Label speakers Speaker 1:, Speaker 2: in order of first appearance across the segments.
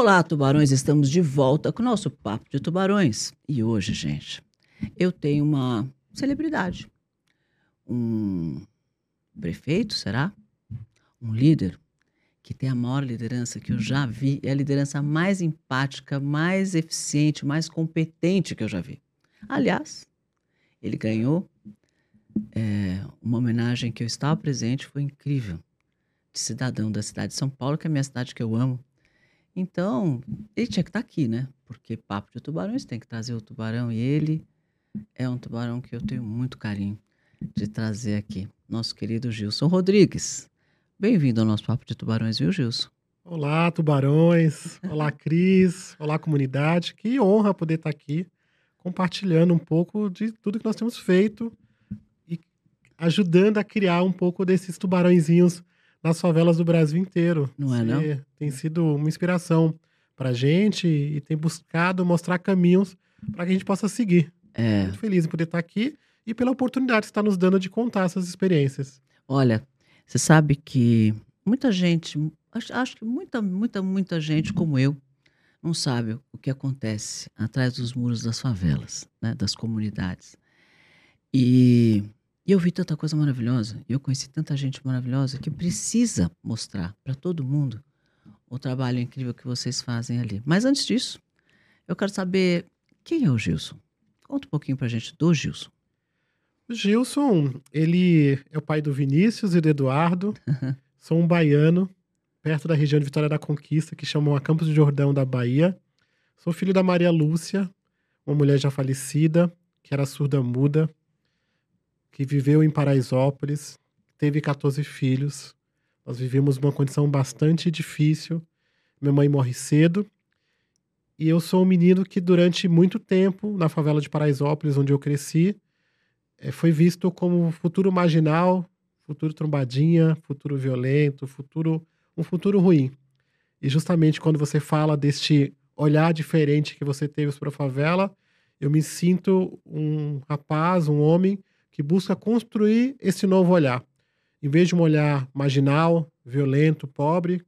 Speaker 1: Olá, tubarões, estamos de volta com o nosso Papo de Tubarões. E hoje, gente, eu tenho uma celebridade. Um prefeito, será? Um líder que tem a maior liderança que eu já vi. É a liderança mais empática, mais eficiente, mais competente que eu já vi. Aliás, ele ganhou é, uma homenagem que eu estava presente, foi incrível, de cidadão da cidade de São Paulo, que é a minha cidade que eu amo. Então, ele tinha que estar aqui, né? Porque papo de tubarões tem que trazer o tubarão e ele é um tubarão que eu tenho muito carinho de trazer aqui. Nosso querido Gilson Rodrigues. Bem-vindo ao nosso papo de tubarões, viu, Gilson?
Speaker 2: Olá, tubarões. Olá, Cris. Olá, comunidade. Que honra poder estar aqui compartilhando um pouco de tudo que nós temos feito e ajudando a criar um pouco desses tubarõezinhos nas favelas do Brasil inteiro.
Speaker 1: Não é, não?
Speaker 2: Tem sido uma inspiração para a gente e tem buscado mostrar caminhos para que a gente possa seguir.
Speaker 1: É.
Speaker 2: Muito feliz em poder estar aqui e pela oportunidade que está nos dando de contar essas experiências.
Speaker 1: Olha, você sabe que muita gente, acho, acho que muita, muita, muita gente como eu, não sabe o que acontece atrás dos muros das favelas, né, das comunidades. E e eu vi tanta coisa maravilhosa, eu conheci tanta gente maravilhosa que precisa mostrar para todo mundo o trabalho incrível que vocês fazem ali. Mas antes disso, eu quero saber quem é o Gilson. Conta um pouquinho para a gente do Gilson.
Speaker 2: O Gilson, ele é o pai do Vinícius e do Eduardo. Sou um baiano, perto da região de Vitória da Conquista, que chamam a Campos de Jordão da Bahia. Sou filho da Maria Lúcia, uma mulher já falecida, que era surda muda que viveu em Paraisópolis, teve 14 filhos. Nós vivemos uma condição bastante difícil. Minha mãe morre cedo. E eu sou um menino que, durante muito tempo, na favela de Paraisópolis, onde eu cresci, eh, foi visto como futuro marginal, futuro trombadinha, futuro violento, futuro um futuro ruim. E justamente quando você fala deste olhar diferente que você teve para a favela, eu me sinto um rapaz, um homem que busca construir esse novo olhar. Em vez de um olhar marginal, violento, pobre,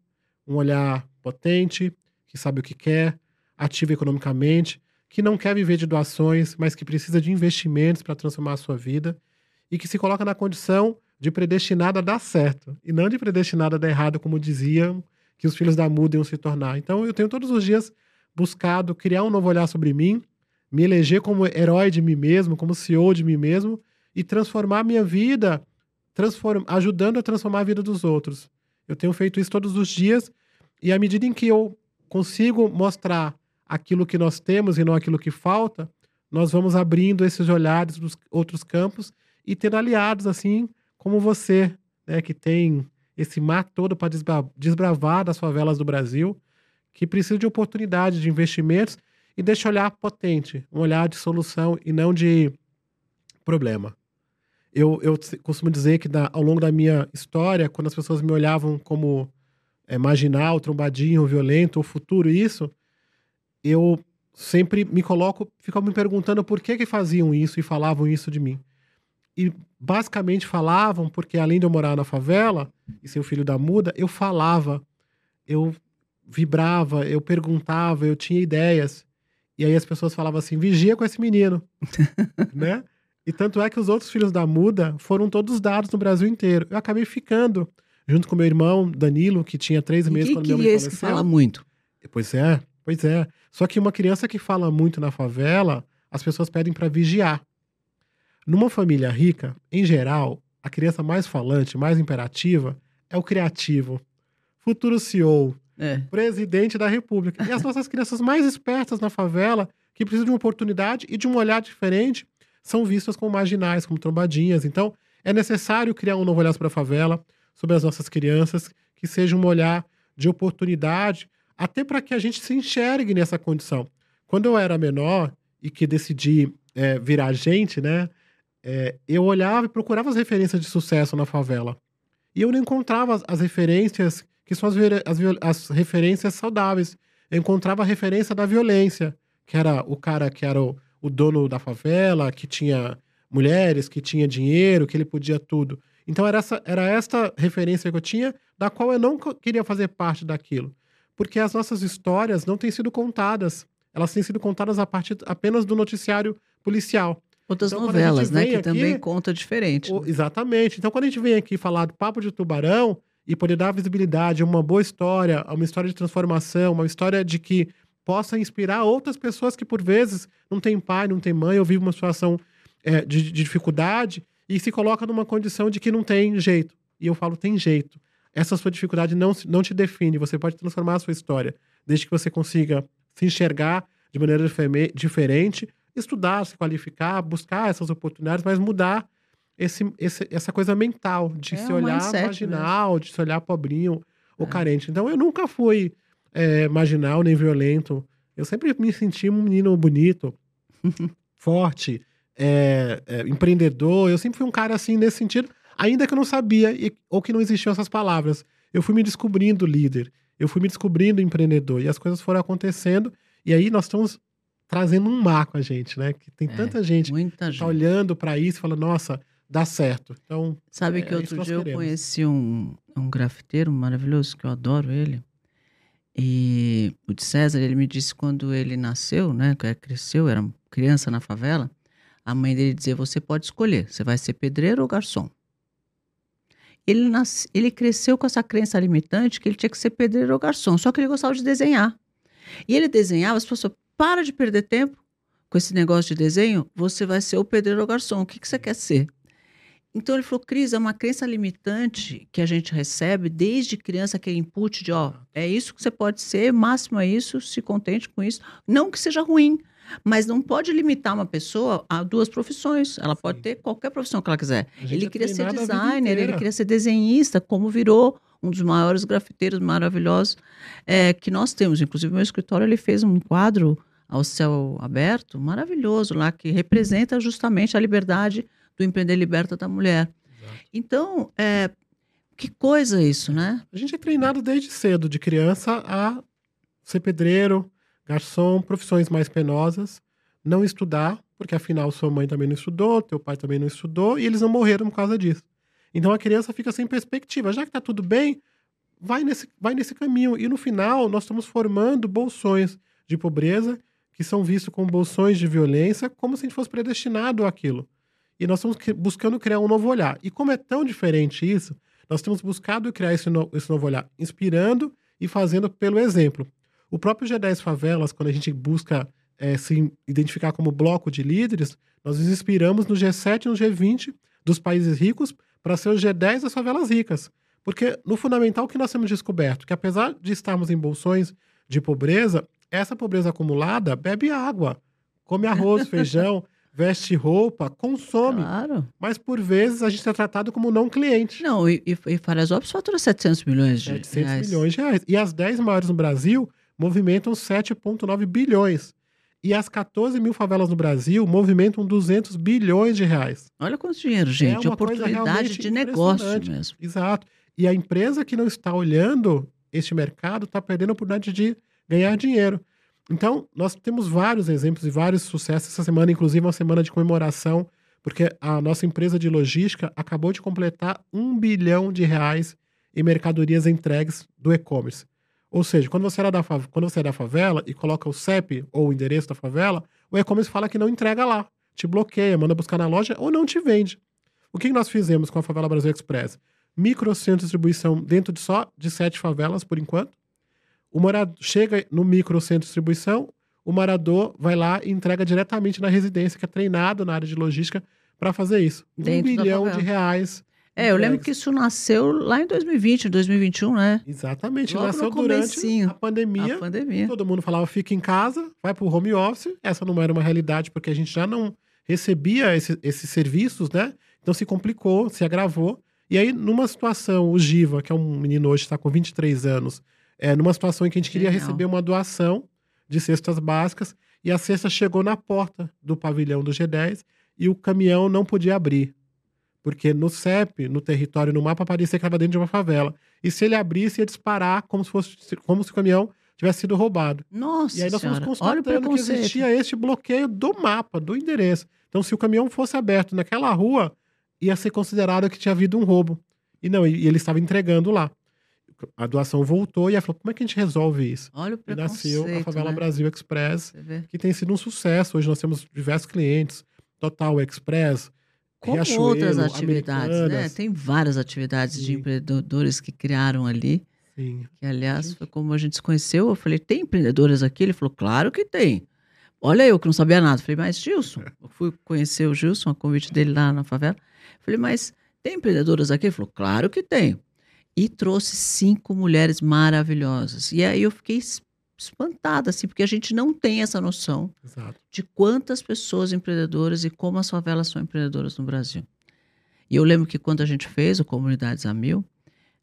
Speaker 2: um olhar potente, que sabe o que quer, ativo economicamente, que não quer viver de doações, mas que precisa de investimentos para transformar a sua vida e que se coloca na condição de predestinada a dar certo e não de predestinada a dar errado, como diziam que os filhos da muda iam se tornar. Então eu tenho todos os dias buscado criar um novo olhar sobre mim, me eleger como herói de mim mesmo, como CEO de mim mesmo e transformar a minha vida, transform, ajudando a transformar a vida dos outros. Eu tenho feito isso todos os dias e à medida em que eu consigo mostrar aquilo que nós temos e não aquilo que falta, nós vamos abrindo esses olhares dos outros campos e tendo aliados assim como você, né, que tem esse mar todo para desbravar das favelas do Brasil, que precisa de oportunidade de investimentos e desse olhar potente, um olhar de solução e não de problema. Eu, eu costumo dizer que ao longo da minha história, quando as pessoas me olhavam como é, marginal, trombadinho, violento, ou futuro, isso, eu sempre me coloco, ficava me perguntando por que que faziam isso e falavam isso de mim. E basicamente falavam porque além de eu morar na favela e ser o filho da muda, eu falava, eu vibrava, eu perguntava, eu tinha ideias. E aí as pessoas falavam assim: vigia com esse menino, né? E tanto é que os outros filhos da muda foram todos dados no Brasil inteiro. Eu acabei ficando junto com meu irmão Danilo, que tinha três
Speaker 1: e
Speaker 2: meses quando
Speaker 1: que
Speaker 2: minha mãe
Speaker 1: é esse
Speaker 2: faleceu.
Speaker 1: que fala muito?
Speaker 2: Pois é, pois é. Só que uma criança que fala muito na favela, as pessoas pedem para vigiar. Numa família rica, em geral, a criança mais falante, mais imperativa, é o criativo. Futuro CEO,
Speaker 1: É.
Speaker 2: presidente da república. E as nossas crianças mais espertas na favela, que precisam de uma oportunidade e de um olhar diferente, são vistas como marginais, como trombadinhas. Então, é necessário criar um novo olhar para a favela, sobre as nossas crianças, que seja um olhar de oportunidade, até para que a gente se enxergue nessa condição. Quando eu era menor e que decidi é, virar gente, né, é, eu olhava e procurava as referências de sucesso na favela. E eu não encontrava as, as referências que são as, as as referências saudáveis. Eu encontrava a referência da violência, que era o cara que era o, o dono da favela, que tinha mulheres, que tinha dinheiro, que ele podia tudo. Então era essa, era esta referência que eu tinha, da qual eu não queria fazer parte daquilo. porque as nossas histórias não têm sido contadas. Elas têm sido contadas a partir apenas do noticiário policial.
Speaker 1: Outras
Speaker 2: Então,
Speaker 1: novelas, né? Que
Speaker 2: aqui,
Speaker 1: também conta diferente.
Speaker 2: O- exatamente. Então, quando a gente vem aqui falar do Papo de Tubarão e poder dar visibilidade a uma boa história, a uma história de transformação, uma história de que possa inspirar outras pessoas que, por vezes, não têm pai, não têm mãe, ou vivem uma situação é, de, de dificuldade e se coloca numa condição de que não tem jeito. E eu falo, tem jeito. Essa sua dificuldade não, não te define. Você pode transformar a sua história, desde que você consiga se enxergar de maneira diferente, estudar, se qualificar, buscar essas oportunidades, mas mudar esse, esse- essa coisa mental de
Speaker 1: É
Speaker 2: se
Speaker 1: um
Speaker 2: olhar
Speaker 1: mindset
Speaker 2: marginal, de se olhar pobrinho ou
Speaker 1: É.
Speaker 2: carente. Então eu nunca fui é, marginal nem violento. Eu sempre me senti um menino bonito, forte, é, é, empreendedor. Eu sempre fui um cara assim nesse sentido, ainda que eu não sabia e- ou que não existiam essas palavras. Eu fui me descobrindo líder, eu fui me descobrindo empreendedor e as coisas foram acontecendo. E aí nós estamos trazendo um mar com a gente, né? Que tem
Speaker 1: É,
Speaker 2: tanta gente que tá
Speaker 1: gente.
Speaker 2: olhando para isso e fala, nossa, dá certo. Então,
Speaker 1: Sabe
Speaker 2: É,
Speaker 1: que outro dia eu
Speaker 2: queremos.
Speaker 1: conheci um, um grafiteiro maravilhoso, que eu adoro ele. E o de César, ele me disse quando ele nasceu, né? que Cresceu, era criança na favela. A mãe dele dizia: Você pode escolher, você vai ser pedreiro ou garçom. Ele, nasce, ele cresceu com essa crença limitante que ele tinha que ser pedreiro ou garçom, só que ele gostava de desenhar. E ele desenhava, as pessoas, para de perder tempo com esse negócio de desenho, você vai ser o pedreiro ou garçom. O que, que você quer ser? Então ele falou, Cris, é uma crença limitante que a gente recebe desde criança, aquele input de, ó, é isso que você pode ser, máximo é isso, se contente com isso. Não que seja ruim, mas não pode limitar uma pessoa a duas profissões. Ela pode
Speaker 2: Sim.
Speaker 1: ter qualquer profissão que ela quiser. Ele
Speaker 2: é
Speaker 1: queria ser designer, ele queria ser desenhista, como virou um dos maiores grafiteiros maravilhosos é, que nós temos. Inclusive, meu escritório ele fez um quadro ao céu aberto maravilhoso lá, que representa justamente a liberdade do empreender liberta da mulher.
Speaker 2: Exato.
Speaker 1: Então, é, que coisa isso, né?
Speaker 2: A gente é treinado desde cedo, de criança, a ser pedreiro, garçom, profissões mais penosas, não estudar, porque afinal sua mãe também não estudou, teu pai também não estudou, e eles não morreram por causa disso. Então a criança fica sem perspectiva. Já que tá tudo bem, vai nesse, vai nesse caminho. E no final, nós estamos formando bolsões de pobreza, que são vistos como bolsões de violência, como se a gente fosse predestinado àquilo. E nós estamos buscando criar um novo olhar. E como é tão diferente isso, nós temos buscado criar esse, no- esse novo olhar, inspirando e fazendo pelo exemplo. O próprio G10 Favelas, quando a gente busca eh, se identificar como bloco de líderes, nós nos inspiramos no G7 e no G20 dos países ricos para ser o G10 das favelas ricas. Porque, no fundamental, o que nós temos descoberto? Que apesar de estarmos em bolsões de pobreza, essa pobreza acumulada bebe água, come arroz, feijão, veste roupa, consome.
Speaker 1: Claro.
Speaker 2: Mas, por vezes, a gente é tratado como não cliente.
Speaker 1: Não, e, e, e Faresópolis fatura 700 milhões de
Speaker 2: 700
Speaker 1: reais.
Speaker 2: milhões de reais. E as 10 maiores no Brasil movimentam 7,9 bilhões. E as 14 mil favelas no Brasil movimentam 200 bilhões de reais.
Speaker 1: Olha quanto dinheiro, gente.
Speaker 2: uma coisa
Speaker 1: Oportunidade de negócio mesmo.
Speaker 2: Exato. E a empresa que não está olhando este mercado está perdendo a oportunidade de ganhar dinheiro. Então, nós temos vários exemplos e vários sucessos. Essa semana, inclusive, uma semana de comemoração, porque a nossa empresa de logística acabou de completar um bilhão de reais em mercadorias entregues do e-commerce. Ou seja, quando você, era da quando você é da favela e coloca o CEP ou o endereço da favela, o e-commerce fala que não entrega lá, te bloqueia, manda buscar na loja ou não te vende. O que nós fizemos com a Favela Brasil Express? Microcentro de distribuição dentro de só de sete favelas, por enquanto. O morador chega no microcentro de distribuição, o morador vai lá e entrega diretamente na residência, que é treinado na área de logística para fazer isso.
Speaker 1: Dentro
Speaker 2: um
Speaker 1: favela.
Speaker 2: de reais.
Speaker 1: É, eu lembro que isso nasceu lá em 2020, 2021, né?
Speaker 2: Exatamente,
Speaker 1: Logo
Speaker 2: nasceu durante a pandemia.
Speaker 1: A pandemia.
Speaker 2: Todo mundo falava fica em casa, vai para o home office. Essa não era uma realidade porque a gente já não recebia esse- esses serviços, né? Então se complicou, se agravou. E aí, numa situação, o Giva, que é um menino hoje, está com 23 anos, é, numa situação em que a gente queria
Speaker 1: Genial.
Speaker 2: receber uma doação de cestas básicas, e a cesta chegou na porta do pavilhão do G10 e o caminhão não podia abrir. Porque no CEP, no território, no mapa, parecia que estava dentro de uma favela. E se ele abrisse, ia disparar como se, fosse, como se o caminhão tivesse sido roubado.
Speaker 1: Nossa
Speaker 2: E aí nós fomos
Speaker 1: senhora.
Speaker 2: Constatando que existia este bloqueio do mapa, do endereço. Então, se o caminhão fosse aberto naquela rua, ia ser considerado que tinha havido um roubo. E não, e ele estava entregando lá. A doação voltou e ela falou: como é que a gente resolve isso?
Speaker 1: Olha o
Speaker 2: E nasceu a
Speaker 1: preconceito,
Speaker 2: Favela
Speaker 1: né?
Speaker 2: Brasil Express, que tem sido um sucesso. Hoje nós temos diversos clientes, Total Express,
Speaker 1: Como
Speaker 2: Riachuelo,
Speaker 1: outras atividades, né?
Speaker 2: Americanas.
Speaker 1: Tem várias atividades de
Speaker 2: Sim.
Speaker 1: empreendedores que criaram ali.
Speaker 2: Sim.
Speaker 1: Que, aliás,
Speaker 2: Gente.
Speaker 1: foi como a gente se conheceu. Eu falei, tem empreendedores aqui? Ele falou, claro que tem. Olha eu que não sabia nada. Falei, mas Gilson, eu fui conhecer o Gilson, a convite dele lá na favela. Falei, mas tem empreendedoras aqui? Ele falou, claro que tem. E trouxe cinco mulheres maravilhosas. E aí eu fiquei es- espantada, assim, porque a gente não tem essa noção
Speaker 2: Exato.
Speaker 1: de quantas pessoas empreendedoras e como as favelas são empreendedoras no Brasil. E eu lembro que quando a gente fez o Comunidades a Mil,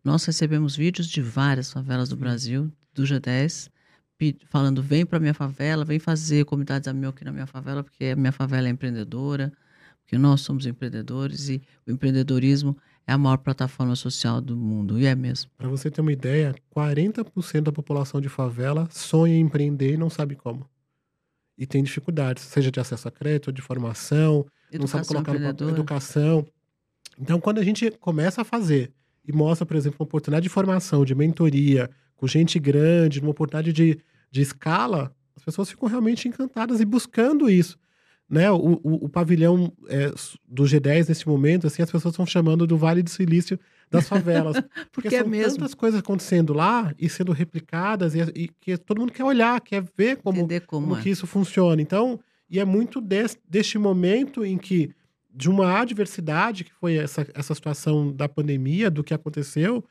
Speaker 1: nós recebemos vídeos de várias favelas do Brasil, do G10, pe- falando: vem para minha favela, vem fazer Comunidades a Mil aqui na minha favela, porque a minha favela é empreendedora, porque nós somos empreendedores e o empreendedorismo é a maior plataforma social do mundo. E é mesmo.
Speaker 2: Para você ter uma ideia, 40% da população de favela sonha em empreender e não sabe como. E tem dificuldades, seja de acesso a crédito, de formação, não sabe
Speaker 1: Educação
Speaker 2: colocar no educação. Então, quando a gente começa a fazer e mostra, por exemplo, uma oportunidade de formação, de mentoria, com gente grande, numa oportunidade de, de escala, as pessoas ficam realmente encantadas e buscando isso. Né? O, o, o pavilhão é, do G10, nesse momento, assim, as pessoas estão chamando do Vale do Silício das favelas.
Speaker 1: Porque é
Speaker 2: são
Speaker 1: mesmo.
Speaker 2: tantas coisas acontecendo lá e sendo replicadas e, e que todo mundo quer olhar, quer ver como,
Speaker 1: Entender como,
Speaker 2: como
Speaker 1: é.
Speaker 2: que isso funciona. Então, e é muito des- deste momento em que, de uma adversidade, que foi essa, essa situação da pandemia, do que aconteceu,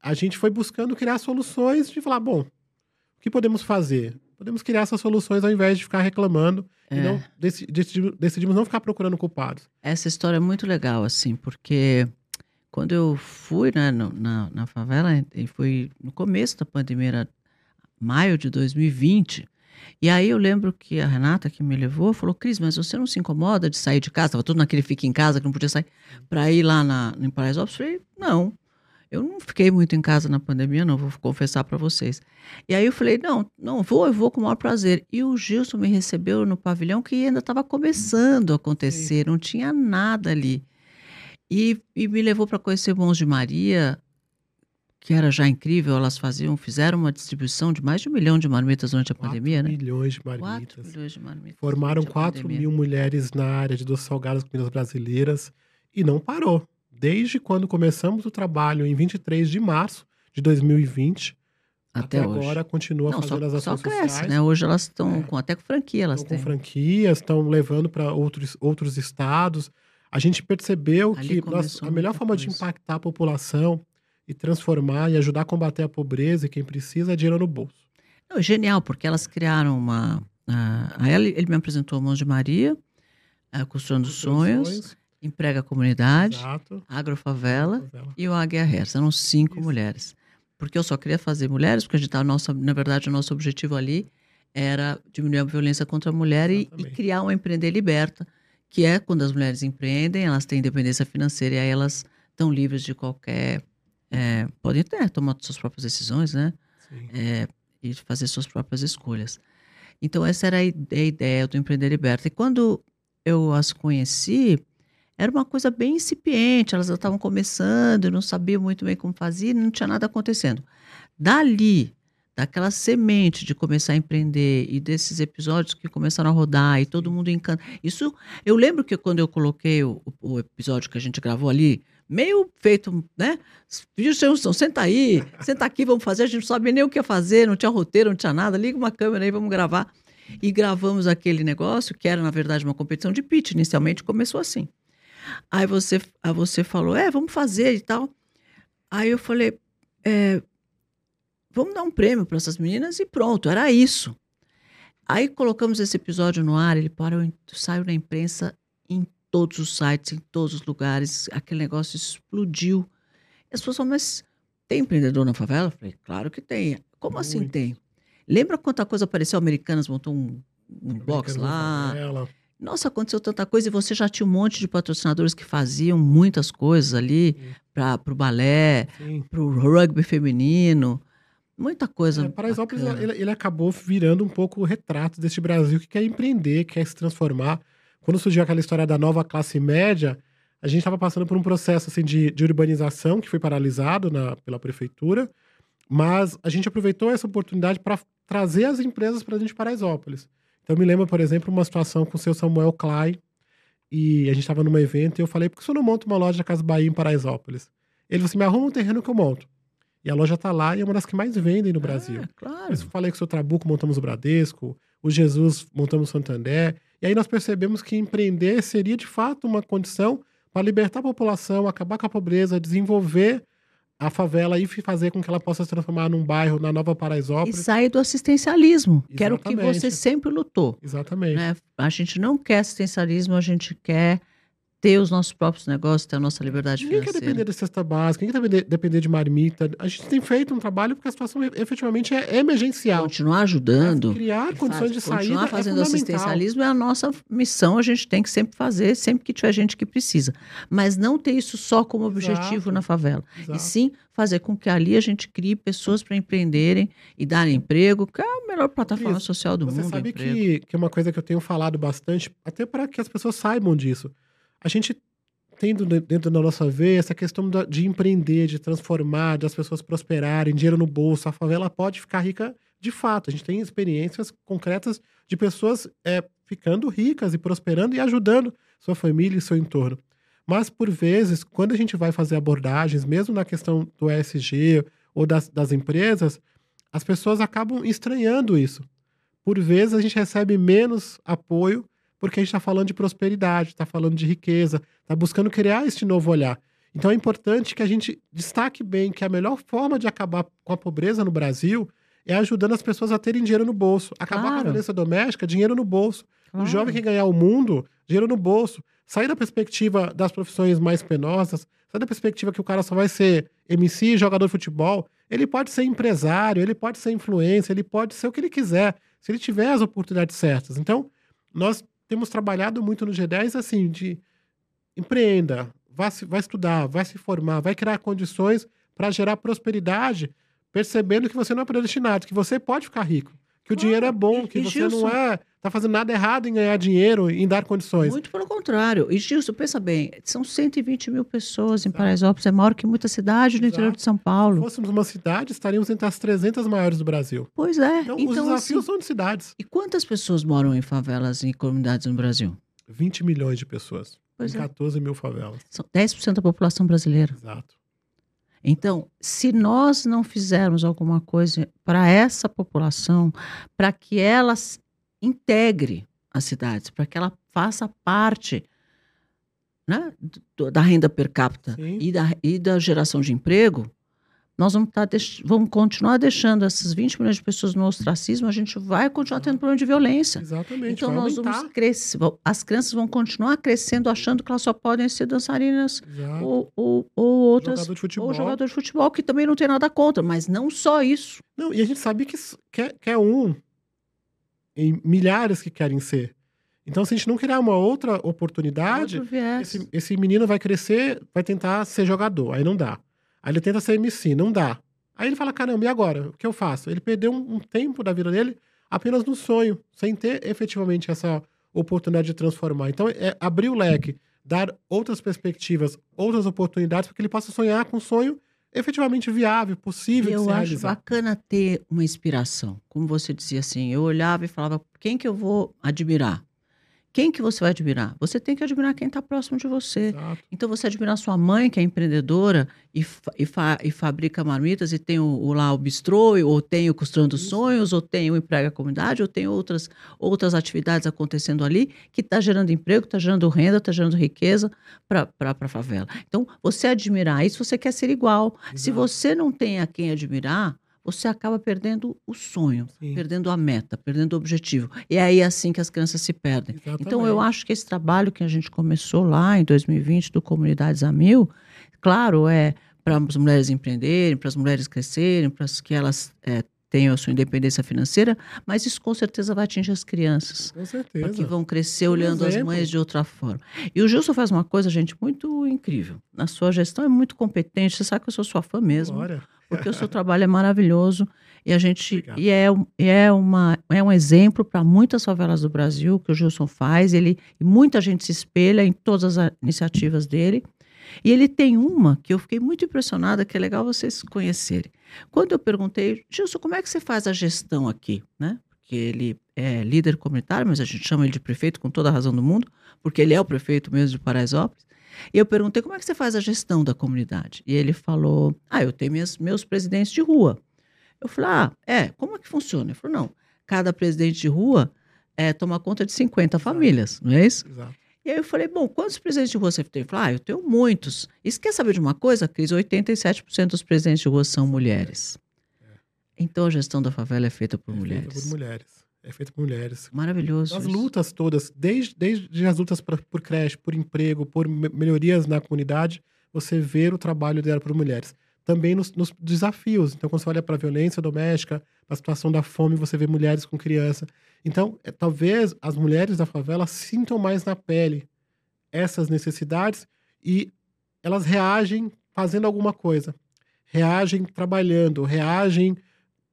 Speaker 2: a gente foi buscando criar soluções de falar, bom, o que podemos fazer? Podemos criar essas soluções ao invés de ficar reclamando e
Speaker 1: É.
Speaker 2: não deci- decidimos, decidimos não ficar procurando culpados.
Speaker 1: Essa história é muito legal, assim, porque quando eu fui né, no- na, na favela, e foi no começo da pandemia, era maio de 2020, e aí eu lembro que a Renata, que me levou, falou, Cris, mas você não se incomoda de sair de casa? Tava tudo naquele fica em casa, que não podia sair, para ir lá na, em Paraisópolis? Eu falei, não, eu não fiquei muito em casa na pandemia, não, vou confessar para vocês. E aí eu falei, não, não, vou, eu vou com o maior prazer. E o Gilson me recebeu no pavilhão que ainda estava começando a acontecer, não tinha nada ali. E, e me levou para conhecer Mãos de Maria, que era já incrível, elas faziam, fizeram uma distribuição de mais de um milhão de marmitas durante a
Speaker 2: Quatro
Speaker 1: pandemia, né?
Speaker 2: milhões de
Speaker 1: 4
Speaker 2: marmitas.
Speaker 1: milhões de marmitas.
Speaker 2: Formaram
Speaker 1: durante a
Speaker 2: 4
Speaker 1: pandemia.
Speaker 2: mil mulheres na área de doces salgadas comidas brasileiras e não parou. Desde quando começamos o trabalho em 23 de março de 2020,
Speaker 1: Até,
Speaker 2: até,
Speaker 1: hoje.
Speaker 2: agora continua
Speaker 1: Não,
Speaker 2: fazendo
Speaker 1: só,
Speaker 2: as
Speaker 1: só
Speaker 2: ações
Speaker 1: cresce,
Speaker 2: sociais.
Speaker 1: né? Hoje elas estão
Speaker 2: É.
Speaker 1: com até com franquia, elas
Speaker 2: Estão com
Speaker 1: têm.
Speaker 2: franquias, estão levando para outros, outros estados. A gente percebeu
Speaker 1: Ali
Speaker 2: que a melhor forma de
Speaker 1: coisa.
Speaker 2: impactar a população e transformar e ajudar a combater a pobreza e quem precisa é dinheiro no bolso.
Speaker 1: Não, é genial, porque elas criaram uma. ele, ele me apresentou a Mãos de Maria, a Construindo Sonhos, Emprega a Comunidade,
Speaker 2: Exato.
Speaker 1: Agrofavela
Speaker 2: Favela.
Speaker 1: e o Águia Herz. Eram cinco
Speaker 2: Isso.
Speaker 1: mulheres. Porque eu só queria fazer mulheres, porque a gente tá, nossa, na verdade, o nosso objetivo ali era diminuir a violência contra a mulher e, e criar uma empreender liberta, que é quando as mulheres empreendem, elas têm independência financeira e aí elas estão livres de qualquer. é, podem até tomar suas próprias decisões, né? É, e fazer suas próprias escolhas. Então, essa era a ideia do Empreender Liberta. E quando eu as conheci, era uma coisa bem incipiente, elas estavam começando, não sabia muito bem como fazia, não tinha nada acontecendo. Dali, daquela semente de começar a empreender e desses episódios que começaram a rodar e todo mundo encanta. Isso, eu lembro que quando eu coloquei o, o episódio que a gente gravou ali, meio feito, né? Tinham, "Não, senta aí, senta aqui, vamos fazer. A gente não sabia nem o que ia fazer, não tinha roteiro, não tinha nada. Liga uma câmera aí, vamos gravar. E gravamos aquele negócio, que era, na verdade, uma competição de pitch. Inicialmente começou assim. Aí você, aí você falou, é, vamos fazer e tal. Aí eu falei, é, vamos dar um prêmio para essas meninas e pronto, era isso. Aí colocamos esse episódio no ar, ele parou, saiu na imprensa em todos os sites, em todos os lugares, aquele negócio explodiu. E as pessoas falaram, mas tem empreendedor na favela? Eu falei, claro que tem. Como assim
Speaker 2: Muito.
Speaker 1: tem? Lembra quanta coisa apareceu? Americanas montou um, um box lá.
Speaker 2: favela.
Speaker 1: Nossa, aconteceu tanta coisa e você já tinha um monte de patrocinadores que faziam muitas coisas ali para o balé, para o rugby feminino, muita coisa.
Speaker 2: É, Paraisópolis, ele, ele acabou virando um pouco o retrato deste Brasil que quer empreender, quer se transformar. Quando surgiu aquela história da nova classe média, a gente estava passando por um processo assim, de, de urbanização que foi paralisado na- pela prefeitura. Mas a gente aproveitou essa oportunidade para trazer as empresas para dentro de Paraisópolis. Então, eu me lembro, por exemplo, uma situação com o seu Samuel Clay, e a gente estava num evento e eu falei, por que você não monta uma loja da Casa Bahia em Paraisópolis? Ele falou assim, me arruma um terreno que eu monto. E a loja está lá e é uma das que mais vendem no Brasil.
Speaker 1: É, claro.
Speaker 2: Eu falei com o seu Trabuco, montamos o Bradesco, o Jesus, montamos o Santander. E aí nós percebemos que empreender seria de fato uma condição para libertar a população, acabar com a pobreza, desenvolver a favela e fazer com que ela possa se transformar num bairro na Nova
Speaker 1: E
Speaker 2: Paraisópolis.
Speaker 1: sair do assistencialismo, que era o que
Speaker 2: Exatamente.
Speaker 1: você sempre lutou.
Speaker 2: Exatamente.
Speaker 1: né? A gente não quer assistencialismo, a gente quer ter os nossos próprios negócios, ter a nossa liberdade
Speaker 2: Ninguém quer
Speaker 1: financeira.
Speaker 2: depender de cesta básica, ninguém quer depender, de marmita. A gente tem feito um trabalho porque a situação efetivamente é emergencial.
Speaker 1: Continuar ajudando.
Speaker 2: Criar
Speaker 1: e
Speaker 2: condições
Speaker 1: faz-
Speaker 2: de saída
Speaker 1: Continuar
Speaker 2: é
Speaker 1: fazendo
Speaker 2: fundamental.
Speaker 1: assistencialismo é a nossa missão, a gente tem que sempre fazer, sempre que tiver gente que precisa. Mas não ter isso só como objetivo
Speaker 2: Exato.
Speaker 1: na favela.
Speaker 2: Exato.
Speaker 1: E sim fazer com que ali a gente crie pessoas para empreenderem e darem emprego, que é a melhor plataforma
Speaker 2: Cris,
Speaker 1: social do
Speaker 2: Você
Speaker 1: mundo.
Speaker 2: sabe
Speaker 1: emprego.
Speaker 2: que, que é uma coisa que eu tenho falado bastante, até para que as pessoas saibam disso. A gente tem dentro da nossa veia essa questão de empreender, de transformar, de as pessoas prosperarem, dinheiro no bolso. A favela pode ficar rica de fato. A gente tem experiências concretas de pessoas é, ficando ricas e prosperando e ajudando sua família e seu entorno. Mas, por vezes, quando a gente vai fazer abordagens, mesmo na questão do ESG ou das, das empresas, as pessoas acabam estranhando isso. Por vezes, a gente recebe menos apoio porque a gente está falando de prosperidade, está falando de riqueza, está buscando criar este novo olhar. Então, é importante que a gente destaque bem que a melhor forma de acabar com a pobreza no Brasil é ajudando as pessoas a terem dinheiro no bolso. Acabar com a
Speaker 1: Claro.
Speaker 2: violência doméstica, dinheiro no bolso. O
Speaker 1: Claro.
Speaker 2: jovem que ganhar o mundo, dinheiro no bolso. Sair da perspectiva das profissões mais penosas, sair da perspectiva que o cara só vai ser MC, jogador de futebol. Ele pode ser empresário, ele pode ser influência, ele pode ser o que ele quiser, se ele tiver as oportunidades certas. Então, nós temos trabalhado muito no G10 assim, de empreenda, se- vai estudar, vai se formar, vai criar condições para gerar prosperidade, percebendo que você não é predestinado, que você pode ficar rico, que o dinheiro é bom, que
Speaker 1: e
Speaker 2: você
Speaker 1: Gilson-
Speaker 2: não é tá fazendo nada errado em ganhar dinheiro, em dar condições.
Speaker 1: Muito pelo contrário. E, Gilson, pensa bem, são 120 mil pessoas em. Paraisópolis, é maior que muita cidade no interior de São
Speaker 2: Se
Speaker 1: Paulo.
Speaker 2: fôssemos uma cidade, estaríamos entre as 300 maiores do Brasil.
Speaker 1: Pois é.
Speaker 2: Então,
Speaker 1: Então,
Speaker 2: os
Speaker 1: assim,
Speaker 2: desafios são de cidades.
Speaker 1: e quantas pessoas moram em favelas e comunidades no Brasil?
Speaker 2: 20 milhões de pessoas.
Speaker 1: Pois
Speaker 2: em
Speaker 1: é.
Speaker 2: 14 mil favelas.
Speaker 1: São 10% da população brasileira.
Speaker 2: Exato.
Speaker 1: Então, se nós não fizermos alguma coisa para essa população, para que ela integre as cidades, para que ela faça parte né, da renda per capita e da, e da geração de emprego, nós vamos, tá deix- vamos continuar deixando essas 20 milhões de pessoas no ostracismo, a gente vai continuar tendo problema de violência.
Speaker 2: Exatamente.
Speaker 1: Então, nós
Speaker 2: aumentar.
Speaker 1: vamos crescer, as crianças vão continuar crescendo achando que elas só podem ser dançarinas ou, ou, ou outras
Speaker 2: Jogador de futebol.
Speaker 1: ou jogador de futebol, que também não tem nada contra, mas não só isso.
Speaker 2: Não, e a gente sabe que, s- que, é, é um em milhares que querem ser. Então, se a gente não criar uma outra oportunidade, esse, esse menino vai crescer, vai tentar ser jogador, aí não dá. Aí ele tenta ser MC, não dá. Aí ele fala: caramba, e agora? O que eu faço? Ele perdeu um, um tempo da vida dele apenas no sonho, sem ter efetivamente essa oportunidade de transformar. Então, é abrir o leque, dar outras perspectivas, outras oportunidades, para que ele possa sonhar com um sonho efetivamente viável, possível de
Speaker 1: Eu
Speaker 2: se
Speaker 1: acho
Speaker 2: realizar.
Speaker 1: bacana ter uma inspiração. Como você dizia assim, eu olhava e falava, quem que eu vou admirar? Quem que você vai admirar? Você tem que admirar quem está próximo de você.
Speaker 2: Exato.
Speaker 1: Então você admirar sua mãe, que é empreendedora e, fa- e, fa- e fabrica marmitas, e tem o, o lá o bistrô, ou tem o Costurando
Speaker 2: Isso.
Speaker 1: Sonhos, ou tem o Emprega Comunidade, ou tem outras, outras atividades acontecendo ali que está gerando emprego, está gerando renda, está gerando riqueza para a favela. Então, você admirar isso, você quer ser igual. Se
Speaker 2: Exato.
Speaker 1: você não tem a quem admirar, você acaba perdendo o sonho,
Speaker 2: Sim.
Speaker 1: perdendo a meta, perdendo o objetivo. E é aí assim que as crianças se perdem. Então, eu
Speaker 2: Exatamente.
Speaker 1: acho que esse trabalho que a gente começou lá em 2020 do Comunidades a Mil, claro, é para as mulheres empreenderem, para as mulheres crescerem, para que elas é, tenham a sua independência financeira, mas isso com certeza vai atingir as crianças.
Speaker 2: Com certeza.
Speaker 1: Porque vão crescer olhando as mães de outra forma. E o Gilson faz uma coisa, gente, muito incrível. Na sua gestão é muito competente. Você sabe que eu sou sua fã mesmo
Speaker 2: Glória.
Speaker 1: Porque o seu trabalho é maravilhoso e a gente
Speaker 2: Obrigado.
Speaker 1: e é, é uma é um exemplo para muitas favelas do Brasil que o Gilson faz ele e muita gente se espelha em todas as iniciativas dele e ele tem uma que eu fiquei muito impressionada que é legal vocês conhecerem Quando eu perguntei, Gilson, como é que você faz a gestão aqui, né? Porque ele é líder comunitário, mas a gente chama ele de prefeito com toda a razão do mundo, porque ele é o prefeito mesmo de Paraisópolis. E eu perguntei como é que você faz a gestão da comunidade. E ele falou: Ah, eu tenho minhas, meus presidentes de rua. Eu falei: Ah, é, como é que funciona? Ele falou: Não, cada presidente de rua é, toma conta de 50 Exato. famílias, não é isso? Exato. E aí eu falei, bom, quantos presidentes de rua você tem? Ele falou, ah, eu tenho muitos. E você quer saber de uma coisa, Cris? 87% dos presidentes de rua são mulheres. É. Então a gestão da favela é feita por
Speaker 2: é
Speaker 1: mulheres.
Speaker 2: Feita por mulheres. É feita por mulheres.
Speaker 1: Maravilhoso.
Speaker 2: As isso. lutas todas, desde, desde as lutas por, por creche, por emprego, por melhorias na comunidade, você vê o trabalho dela por mulheres. Também nos, nos desafios. Então, quando você olha para a violência doméstica, para a situação da fome, você vê mulheres com criança. Então, é, talvez as mulheres da favela sintam mais na pele essas necessidades e elas reagem fazendo alguma coisa. Reagem trabalhando, reagem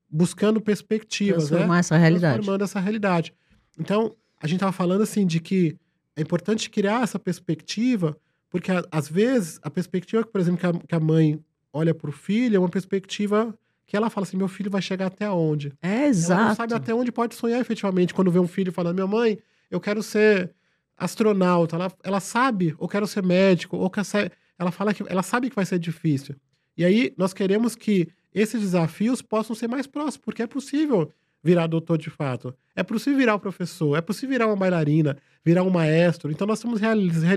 Speaker 2: buscando perspectivas,
Speaker 1: né? Transformar né? essa realidade.
Speaker 2: Transformando essa realidade. Então, a gente estava falando assim de que é importante criar essa perspectiva, porque às vezes a perspectiva, por exemplo, que a, que a mãe olha para o filho é uma perspectiva que ela fala assim: meu filho vai chegar até onde?
Speaker 1: É exato.
Speaker 2: Ela não sabe até onde pode sonhar efetivamente quando vê um filho falando: minha mãe, eu quero ser astronauta. Ela, ela sabe, ou quero ser médico, ou quer ser. Ela fala que ela sabe que vai ser difícil. E aí nós queremos que esses desafios possam ser mais próximos, porque é possível virar doutor de fato. É possível virar um professor, é possível virar uma bailarina, virar um maestro. Então nós estamos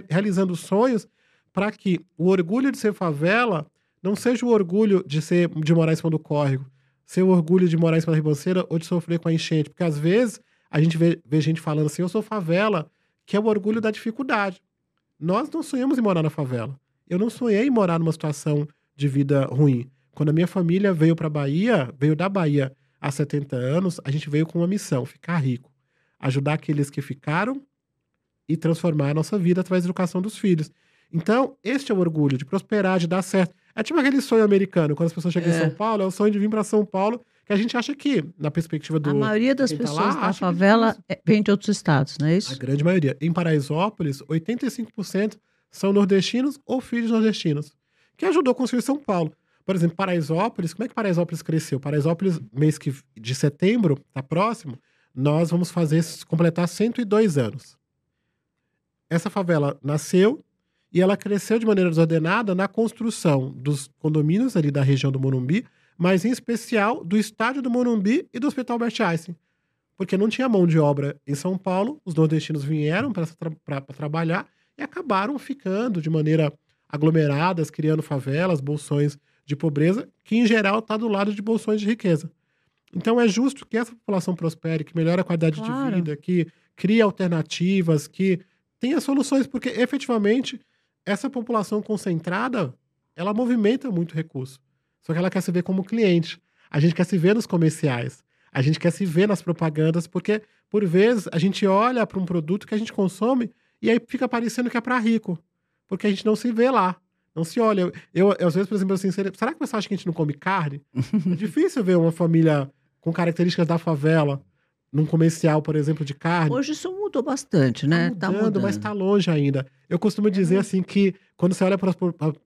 Speaker 2: realizando sonhos para que o orgulho de ser favela não seja o orgulho de ser de morar em cima do córrego, ser o orgulho de morar em cima da ribanceira ou de sofrer com a enchente. Porque às vezes a gente vê, vê gente falando assim, eu sou favela, que é o orgulho da dificuldade. Nós não sonhamos em morar na favela. Eu não sonhei em morar numa situação de vida ruim. Quando a minha família veio para Bahia, veio da Bahia há 70 anos, a gente veio com uma missão: ficar rico. Ajudar aqueles que ficaram e transformar a nossa vida através da educação dos filhos. Então, este é o orgulho de prosperar, de dar certo. É tipo aquele sonho americano, quando as pessoas chegam é. em São Paulo, é o sonho de vir para São Paulo, que a gente acha que, na perspectiva do.
Speaker 1: A maioria das pessoas tá lá, da favela vem de outros estados, não é isso?
Speaker 2: A grande maioria. Em Paraisópolis, 85% são nordestinos ou filhos nordestinos, que ajudou a construir São Paulo. Por exemplo, Paraisópolis, como é que Paraisópolis cresceu? Paraisópolis, mês que, de setembro, tá próximo, nós vamos fazer completar 102 anos. Essa favela nasceu e ela cresceu de maneira desordenada na construção dos condomínios ali da região do Morumbi, mas em especial do estádio do Morumbi e do Hospital Albert Einstein. Porque não tinha mão de obra em São Paulo, os nordestinos vieram para tra trabalhar e acabaram ficando de maneira aglomeradas, criando favelas, bolsões de pobreza, que em geral está do lado de bolsões de riqueza. Então é justo que essa população prospere, que melhore a qualidade claro. de vida, que crie alternativas, que tenha soluções, porque efetivamente essa população concentrada, ela movimenta muito recurso. Só que ela quer se ver como cliente. A gente quer se ver nos comerciais. A gente quer se ver nas propagandas, porque, por vezes, a gente olha para um produto que a gente consome e aí fica parecendo que é para rico. Porque a gente não se vê lá. Não se olha. Eu, eu às vezes, por exemplo, assim, será que você acha que a gente não come carne? é difícil ver uma família com características da favela num comercial, por exemplo, de carne.
Speaker 1: Hoje isso mudou bastante, né?
Speaker 2: Tá mudando, tá mudando. mas está longe ainda. Eu costumo é dizer assim que quando você olha para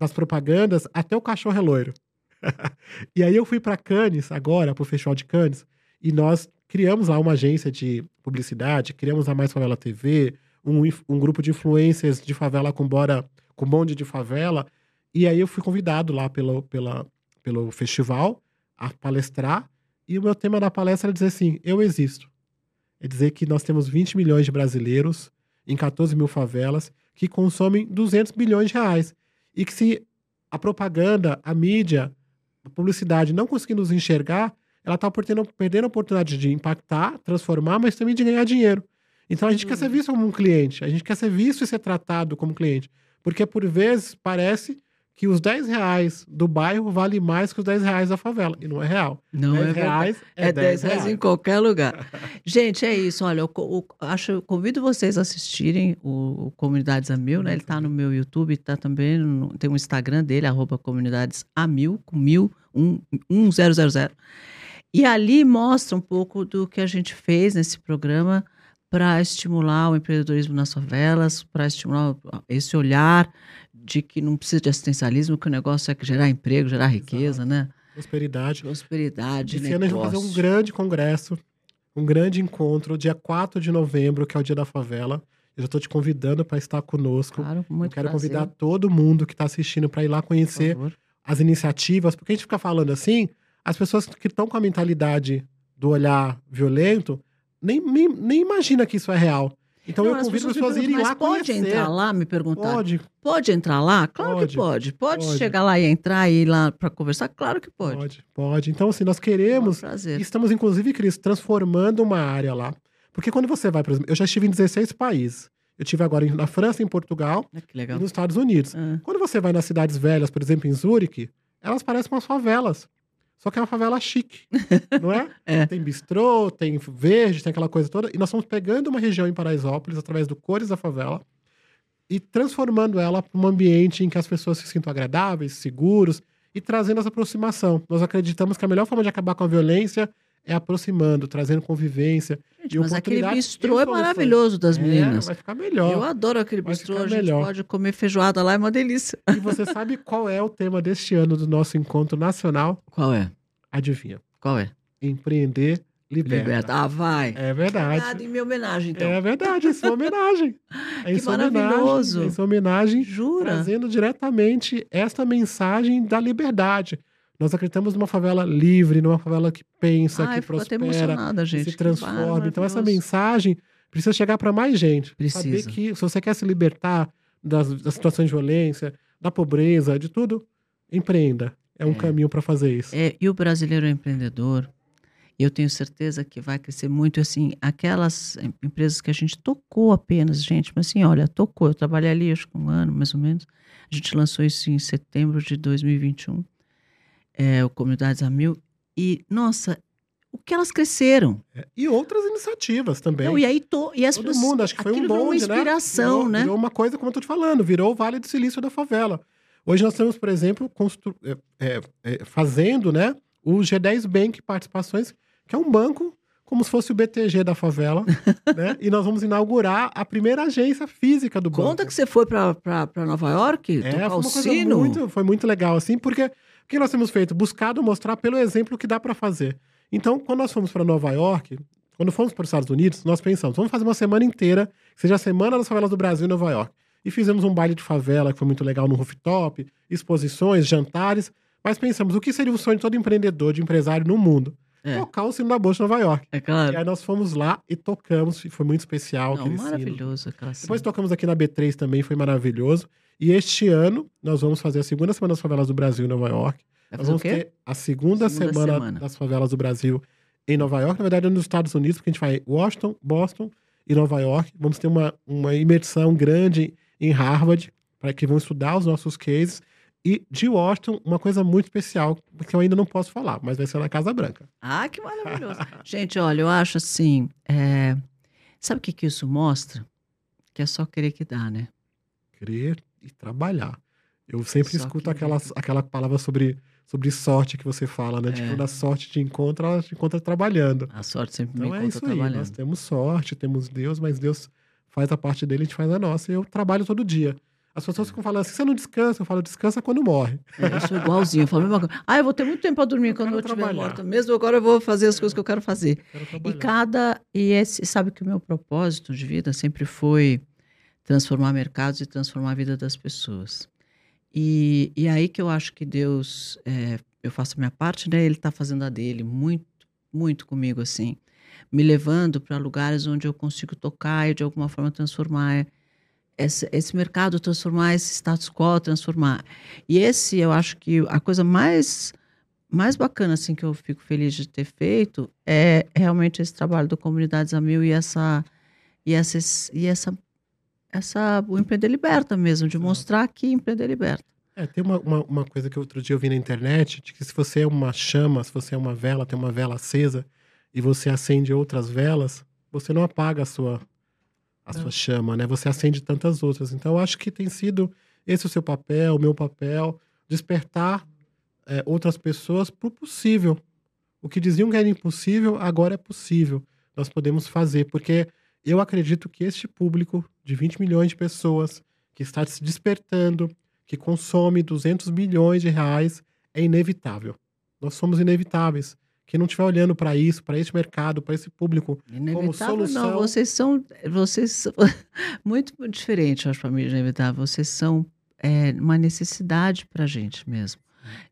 Speaker 2: as propagandas, até o cachorro é loiro. e aí eu fui para Cannes agora, para o Festival de Cannes, e nós criamos lá uma agência de publicidade, criamos a Mais Favela TV, um, um grupo de influências de favela com bora, com bonde de favela, e aí eu fui convidado lá pelo, pela, pelo festival a palestrar, e o meu tema da palestra era dizer assim, eu existo é dizer que nós temos 20 milhões de brasileiros em 14 mil favelas que consomem 200 bilhões de reais. E que se a propaganda, a mídia, a publicidade não conseguir nos enxergar, ela está perdendo a oportunidade de impactar, transformar, mas também de ganhar dinheiro. Então a gente uhum. quer ser visto como um cliente, a gente quer ser visto e ser tratado como cliente. Porque por vezes parece que os 10 reais do bairro vale mais que os 10 reais da favela. E não é real.
Speaker 1: Não 10 é reais é, é 10, 10 reais em qualquer lugar. Gente, é isso. Olha, eu, eu, acho, eu convido vocês a assistirem o, o Comunidades a Mil, né? Ele está no meu YouTube, tá também no, tem um Instagram dele, arroba Comunidades a Mil, com mil, um, um zero, zero, zero. E ali mostra um pouco do que a gente fez nesse programa para estimular o empreendedorismo nas favelas, para estimular esse olhar de que não precisa de assistencialismo, que o negócio é gerar emprego, gerar riqueza, Exato. né?
Speaker 2: prosperidade.
Speaker 1: Prosperidade,
Speaker 2: Esse ano a gente vai fazer um grande congresso, um grande encontro, dia 4 de novembro, que é o dia da favela. Eu já estou te convidando para estar conosco.
Speaker 1: Claro, muito
Speaker 2: Eu quero
Speaker 1: prazer,
Speaker 2: convidar todo mundo que está assistindo para ir lá conhecer as iniciativas, porque a gente fica falando assim, as pessoas que estão com a mentalidade do olhar violento nem, nem, nem imagina que isso é real. Então
Speaker 1: Não,
Speaker 2: eu convido as pessoas a irem lá
Speaker 1: mas pode
Speaker 2: conhecer.
Speaker 1: entrar lá, me perguntaram.
Speaker 2: Pode,
Speaker 1: Pode entrar lá? Claro
Speaker 2: Pode,
Speaker 1: que pode. pode.
Speaker 2: pode.
Speaker 1: chegar lá e entrar e ir lá para conversar? Claro que pode.
Speaker 2: pode, pode. Então, assim, nós
Speaker 1: É um
Speaker 2: queremos
Speaker 1: prazer.
Speaker 2: Estamos, inclusive, Cris, transformando uma área lá. Porque quando você vai, por exemplo, eu já estive em 16 países. Eu estive agora na França, em Portugal
Speaker 1: Ah,
Speaker 2: e nos Estados Unidos.
Speaker 1: Ah,
Speaker 2: Quando você vai nas cidades velhas, por exemplo, em Zurique, elas parecem umas favelas. Só que é uma favela chique, não é?
Speaker 1: É.
Speaker 2: Tem bistrô, tem verde, tem aquela coisa toda. E nós estamos pegando uma região em Paraisópolis, através do Cores da Favela, e transformando ela para um ambiente em que as pessoas se sintam agradáveis, seguros, e trazendo essa aproximação. Nós acreditamos que a melhor forma de acabar com a violência é aproximando, trazendo convivência.
Speaker 1: gente,
Speaker 2: E
Speaker 1: mas aquele bistrô é maravilhoso das
Speaker 2: É,
Speaker 1: meninas.
Speaker 2: vai ficar melhor.
Speaker 1: Eu adoro aquele
Speaker 2: Vai
Speaker 1: bistrô, a gente
Speaker 2: melhor.
Speaker 1: pode comer feijoada lá, é uma delícia.
Speaker 2: E você sabe qual é o tema deste ano do nosso encontro nacional?
Speaker 1: Qual é?
Speaker 2: Adivinha?
Speaker 1: Qual é?
Speaker 2: Empreender liberta.
Speaker 1: Liberta. Ah, vai.
Speaker 2: É
Speaker 1: Nada
Speaker 2: verdade.
Speaker 1: em minha homenagem, então.
Speaker 2: É verdade, isso é uma homenagem. É
Speaker 1: Que
Speaker 2: é homenagem,
Speaker 1: maravilhoso.
Speaker 2: é isso é homenagem
Speaker 1: Jura?
Speaker 2: trazendo diretamente esta mensagem da liberdade. Nós acreditamos numa favela livre, numa favela que pensa,
Speaker 1: Ai,
Speaker 2: que prospera, que se transforma. Então essa mensagem precisa chegar para mais gente.
Speaker 1: Precisa.
Speaker 2: Saber que se você quer se libertar das, das situações de violência, da pobreza, de tudo, empreenda. É um
Speaker 1: É.
Speaker 2: caminho para fazer isso.
Speaker 1: É, e o brasileiro é empreendedor. Eu tenho certeza que vai crescer muito, assim, aquelas em- empresas que a gente tocou apenas, gente, mas assim, olha, tocou. Eu trabalhei ali, acho que um ano, mais ou menos. A gente lançou isso em setembro de 2021, é, o Comunidades a Mil. E, nossa, o que elas cresceram.
Speaker 2: É. E outras iniciativas também.
Speaker 1: Não, e aí, to, e as
Speaker 2: Todo
Speaker 1: pessoas-
Speaker 2: mundo, acho que foi um bonde,
Speaker 1: uma
Speaker 2: né?
Speaker 1: inspiração,
Speaker 2: virou,
Speaker 1: né?
Speaker 2: Virou uma coisa, como eu tô te falando, virou o Vale do Silício da favela. Hoje nós estamos, por exemplo, constru- é, é, é, fazendo né, o G10 Bank Participações, que é um banco como se fosse o BTG da favela, né? E nós vamos inaugurar a primeira agência física do banco.
Speaker 1: Conta que você foi para Nova York
Speaker 2: É,
Speaker 1: tocar
Speaker 2: foi
Speaker 1: o
Speaker 2: uma coisa
Speaker 1: sino.
Speaker 2: muito, foi muito legal, assim, porque o que nós temos feito? Buscado mostrar pelo exemplo que dá para fazer. Então, quando nós fomos para Nova York, quando fomos para os Estados Unidos, nós pensamos, vamos fazer uma semana inteira, que seja a Semana das Favelas do Brasil em Nova York. E fizemos um baile de favela, que foi muito legal no rooftop, exposições, jantares. Mas pensamos, o que seria o sonho de todo empreendedor, de empresário no mundo?
Speaker 1: É.
Speaker 2: Tocar o sino da Bolsa em Nova York.
Speaker 1: É
Speaker 2: E
Speaker 1: claro.
Speaker 2: aí nós fomos lá e tocamos, e foi muito especial.
Speaker 1: Não,
Speaker 2: sino.
Speaker 1: maravilhoso aquela
Speaker 2: Depois tocamos aqui na B3 também, foi maravilhoso. E este ano, nós vamos fazer a segunda Semana das Favelas do Brasil em Nova York.
Speaker 1: Vai
Speaker 2: Nós vamos ter a segunda,
Speaker 1: Segunda
Speaker 2: semana,
Speaker 1: semana.
Speaker 2: das Favelas do Brasil em Nova York. Na verdade, é nos Estados Unidos, porque a gente vai em Washington, Boston e Nova York. Vamos ter uma, uma imersão grande em Harvard, para que vão estudar os nossos cases. E de Washington, uma coisa muito especial, que eu ainda não posso falar, mas vai ser na Casa Branca.
Speaker 1: Ah, que maravilhoso. Gente, olha, eu acho assim. é, Sabe o que, que isso mostra? Que é só querer que dá, né?
Speaker 2: Crer e trabalhar. Eu sempre
Speaker 1: Só
Speaker 2: escuto
Speaker 1: que-
Speaker 2: aquela, aquela palavra sobre, sobre sorte que você fala, né?
Speaker 1: É.
Speaker 2: quando a sorte te encontra, ela te encontra trabalhando.
Speaker 1: A sorte sempre me
Speaker 2: Então é
Speaker 1: encontra
Speaker 2: isso aí. Nós temos sorte, temos Deus, mas Deus faz a parte dele, a gente faz a nossa. E eu trabalho todo dia. As pessoas ficam falando assim: você não descansa? Eu falo, descansa quando morre.
Speaker 1: É, eu sou igualzinho. Eu falo a mesma coisa. Ah, eu vou ter muito tempo para dormir quando
Speaker 2: quero
Speaker 1: eu estiver
Speaker 2: trabalhar.
Speaker 1: morta. Mesmo agora eu vou fazer as coisas que eu quero fazer.
Speaker 2: Quero
Speaker 1: E cada. E esse, sabe que o meu propósito de vida sempre foi transformar mercados e transformar a vida das pessoas. E, e aí que eu acho que Deus, é, eu faço a minha parte, né? Ele está fazendo a dele muito, muito comigo, assim, me levando para lugares onde eu consigo tocar e de alguma forma transformar esse, esse mercado, transformar esse status quo, transformar. E esse, eu acho que a coisa mais mais bacana assim que eu fico feliz de ter feito é realmente esse trabalho do Comunidades a Mil e essa e essa e essa essa o empreender liberta mesmo, de mostrar que empreender liberta.
Speaker 2: É, tem uma, uma, uma coisa que outro dia eu vi na internet, de que se você é uma chama, se você é uma vela, tem uma vela acesa, e você acende outras velas, você não apaga a sua, a
Speaker 1: Não.
Speaker 2: sua chama, né? Você acende tantas outras. Então, eu acho que tem sido esse o seu papel, o meu papel, despertar é, outras pessoas para o possível. O que diziam que era impossível, agora é possível. Nós podemos fazer, porque eu acredito que este público de 20 milhões de pessoas que está se despertando, que consome 200 milhões de reais, é inevitável. nós somos inevitáveis. Quem não estiver olhando para isso, para esse mercado, para esse público,
Speaker 1: Inevitável,
Speaker 2: solução-
Speaker 1: não. Vocês são, vocês são muito diferente, acho, família inevitável. Vocês são é, uma necessidade para a gente mesmo,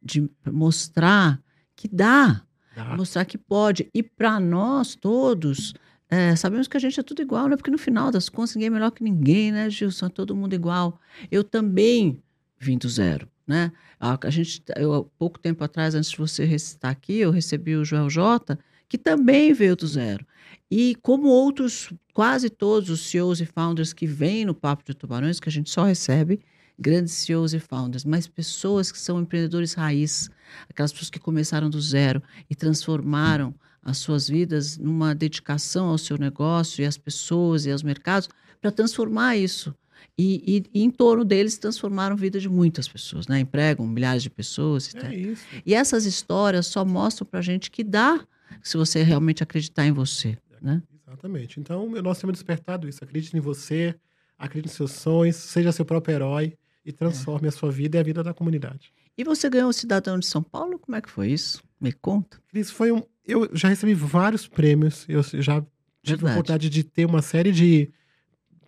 Speaker 1: de mostrar que dá,
Speaker 2: dá.
Speaker 1: mostrar que pode. E para nós todos, é, sabemos que a gente é tudo igual, né? Porque no final das contas, ninguém é melhor que ninguém, né, Gilson? É todo mundo igual. Eu também vim do zero, né? A, gente, eu, pouco tempo atrás, antes de você estar aqui, eu recebi o Joel Jota, que também veio do zero. E como outros, quase todos os CEOs e founders que vêm no Papo de Tubarões, que a gente só recebe grandes CEOs e founders, mas pessoas que são empreendedores raiz, aquelas pessoas que começaram do zero e transformaram as suas vidas numa dedicação ao seu negócio e às pessoas e aos mercados para transformar isso. E, e- e em torno deles transformaram a vida de muitas pessoas, né? Empregam milhares de pessoas. E.
Speaker 2: É isso.
Speaker 1: e essas histórias só mostram para a gente que dá, se você realmente acreditar em você, né?
Speaker 2: Exatamente. Então, nós temos despertado isso. Acredite em você, acredite nos seus sonhos, seja seu próprio herói e transforme a sua vida e a vida da comunidade.
Speaker 1: E você ganhou o Cidadão de São Paulo? Como é que foi isso? Me conta.
Speaker 2: Cris, foi um. Eu já recebi vários prêmios, eu já tive
Speaker 1: Verdade.
Speaker 2: a oportunidade de ter uma série de.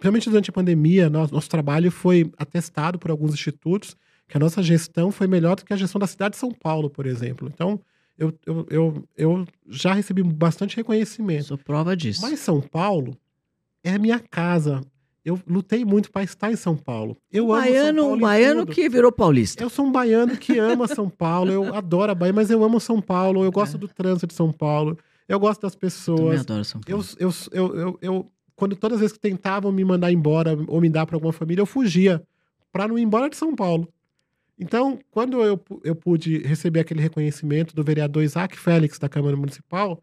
Speaker 2: Principalmente durante a pandemia, nosso, nosso trabalho foi atestado por alguns institutos, que a nossa gestão foi melhor do que a gestão da cidade de São Paulo, por exemplo. Então, eu, eu, eu, eu já recebi bastante reconhecimento.
Speaker 1: Sou prova disso.
Speaker 2: Mas São Paulo é a minha casa. Eu lutei muito para estar em São Paulo. Eu amo São
Speaker 1: baiano,
Speaker 2: Paulo
Speaker 1: um baiano que virou paulista.
Speaker 2: Eu sou um baiano que ama São Paulo. Eu adoro a Bahia, mas eu amo São Paulo. Eu gosto
Speaker 1: É.
Speaker 2: do trânsito de São Paulo. Eu gosto das
Speaker 1: Também
Speaker 2: pessoas.
Speaker 1: adoro São
Speaker 2: Eu,
Speaker 1: Paulo.
Speaker 2: eu, eu, eu, eu- quando todas as vezes que tentavam me mandar embora ou me dar para alguma família, eu fugia para não ir embora de São Paulo. Então, quando eu, eu pude receber aquele reconhecimento do vereador Isaac Félix da Câmara Municipal,